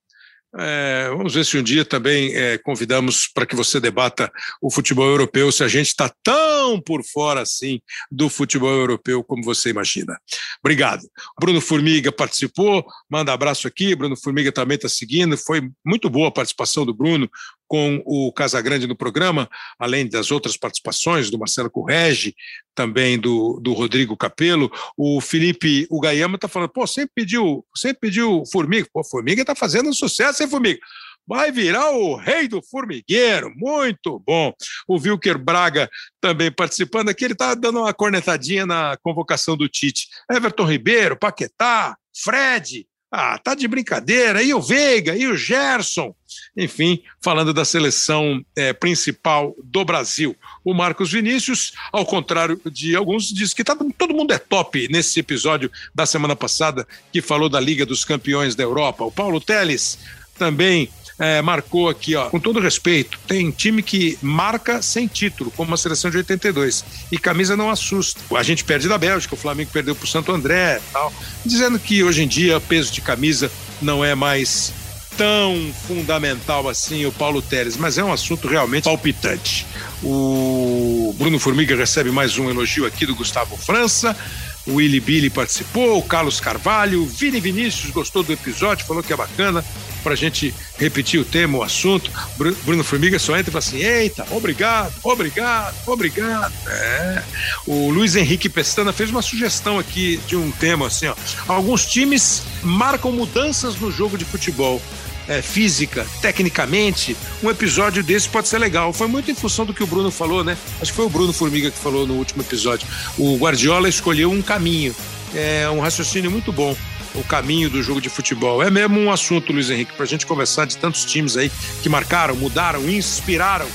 É, vamos ver se um dia também é, convidamos para que você debata o futebol europeu, se a gente está tão por fora assim do futebol europeu como você imagina. Obrigado. Bruno Formiga participou, manda abraço aqui. Bruno Formiga também está seguindo. Foi muito boa a participação do Bruno com o Casagrande no programa, além das outras participações do Marcelo Correge, também do, do Rodrigo Capelo. O Felipe Ugayama está falando, pô, sempre pediu, sempre pediu Formiga. Pô, Formiga está fazendo um sucesso, hein, Formiga? vai virar o rei do formigueiro. Muito bom. O Wilker Braga também participando aqui, ele está dando uma cornetadinha na convocação do Tite. Everton Ribeiro, Paquetá, Fred, ah, tá de brincadeira. E o Veiga, e o Gerson. Enfim, falando da seleção é, principal do Brasil. O Marcos Vinícius, ao contrário de alguns, diz que tá, todo mundo é top nesse episódio da semana passada, que falou da Liga dos Campeões da Europa. O Paulo Teles também é, marcou aqui, ó, com todo respeito, tem time que marca sem título, como a seleção de 82, e camisa não assusta. A gente perde da Bélgica, o Flamengo perdeu para o Santo André, tal, dizendo que hoje em dia peso de camisa não é mais tão fundamental assim o Paulo Teres, mas é um assunto realmente palpitante. O Bruno Formiga recebe mais um elogio aqui do Gustavo França. O Willy Billy participou, o Carlos Carvalho, o Vini Vinícius gostou do episódio, falou que é bacana para a gente repetir o tema, o assunto. Bruno Formiga só entra e fala assim: eita, obrigado, obrigado, obrigado. É. O Luiz Henrique Pestana fez uma sugestão aqui de um tema assim: ó. alguns times marcam mudanças no jogo de futebol. É, física, tecnicamente, um episódio desse pode ser legal. Foi muito em função do que o Bruno falou, né? Acho que foi o Bruno Formiga que falou no último episódio. O Guardiola escolheu um caminho, é um raciocínio muito bom o caminho do jogo de futebol. É mesmo um assunto, Luiz Henrique, para a gente conversar de tantos times aí que marcaram, mudaram, inspiraram,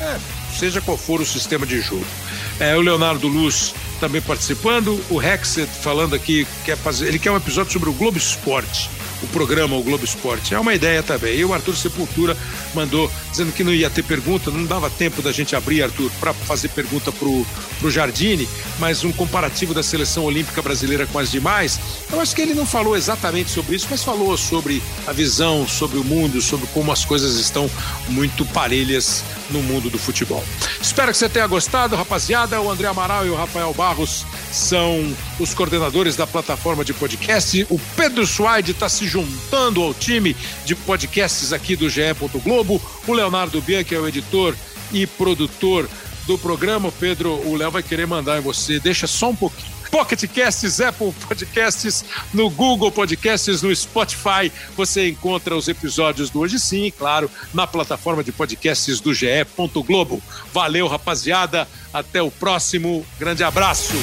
é, seja qual for o sistema de jogo. É, o Leonardo Luz também participando, o Hexet falando aqui, quer fazer, ele quer um episódio sobre o Globo Esporte. O programa O Globo Esporte. É uma ideia também. E o Arthur Sepultura mandou dizendo que não ia ter pergunta, não dava tempo da gente abrir, Arthur, para fazer pergunta pro, pro Jardine, mas um comparativo da seleção olímpica brasileira com as demais. Eu acho que ele não falou exatamente sobre isso, mas falou sobre a visão, sobre o mundo, sobre como as coisas estão muito parelhas no mundo do futebol. Espero que você tenha gostado, rapaziada. O André Amaral e o Rafael Barros são os coordenadores da plataforma de podcast. O Pedro Suaide está se juntando ao time de podcasts aqui do GE. Globo. O Leonardo Bianchi é o editor e produtor do programa. Pedro, o Léo vai querer mandar em você. Deixa só um pouquinho. Pocket Casts, Apple Podcasts, no Google Podcasts, no Spotify. Você encontra os episódios do Hoje Sim, claro, na plataforma de podcasts do GE. Globo. Valeu, rapaziada. Até o próximo. Grande abraço.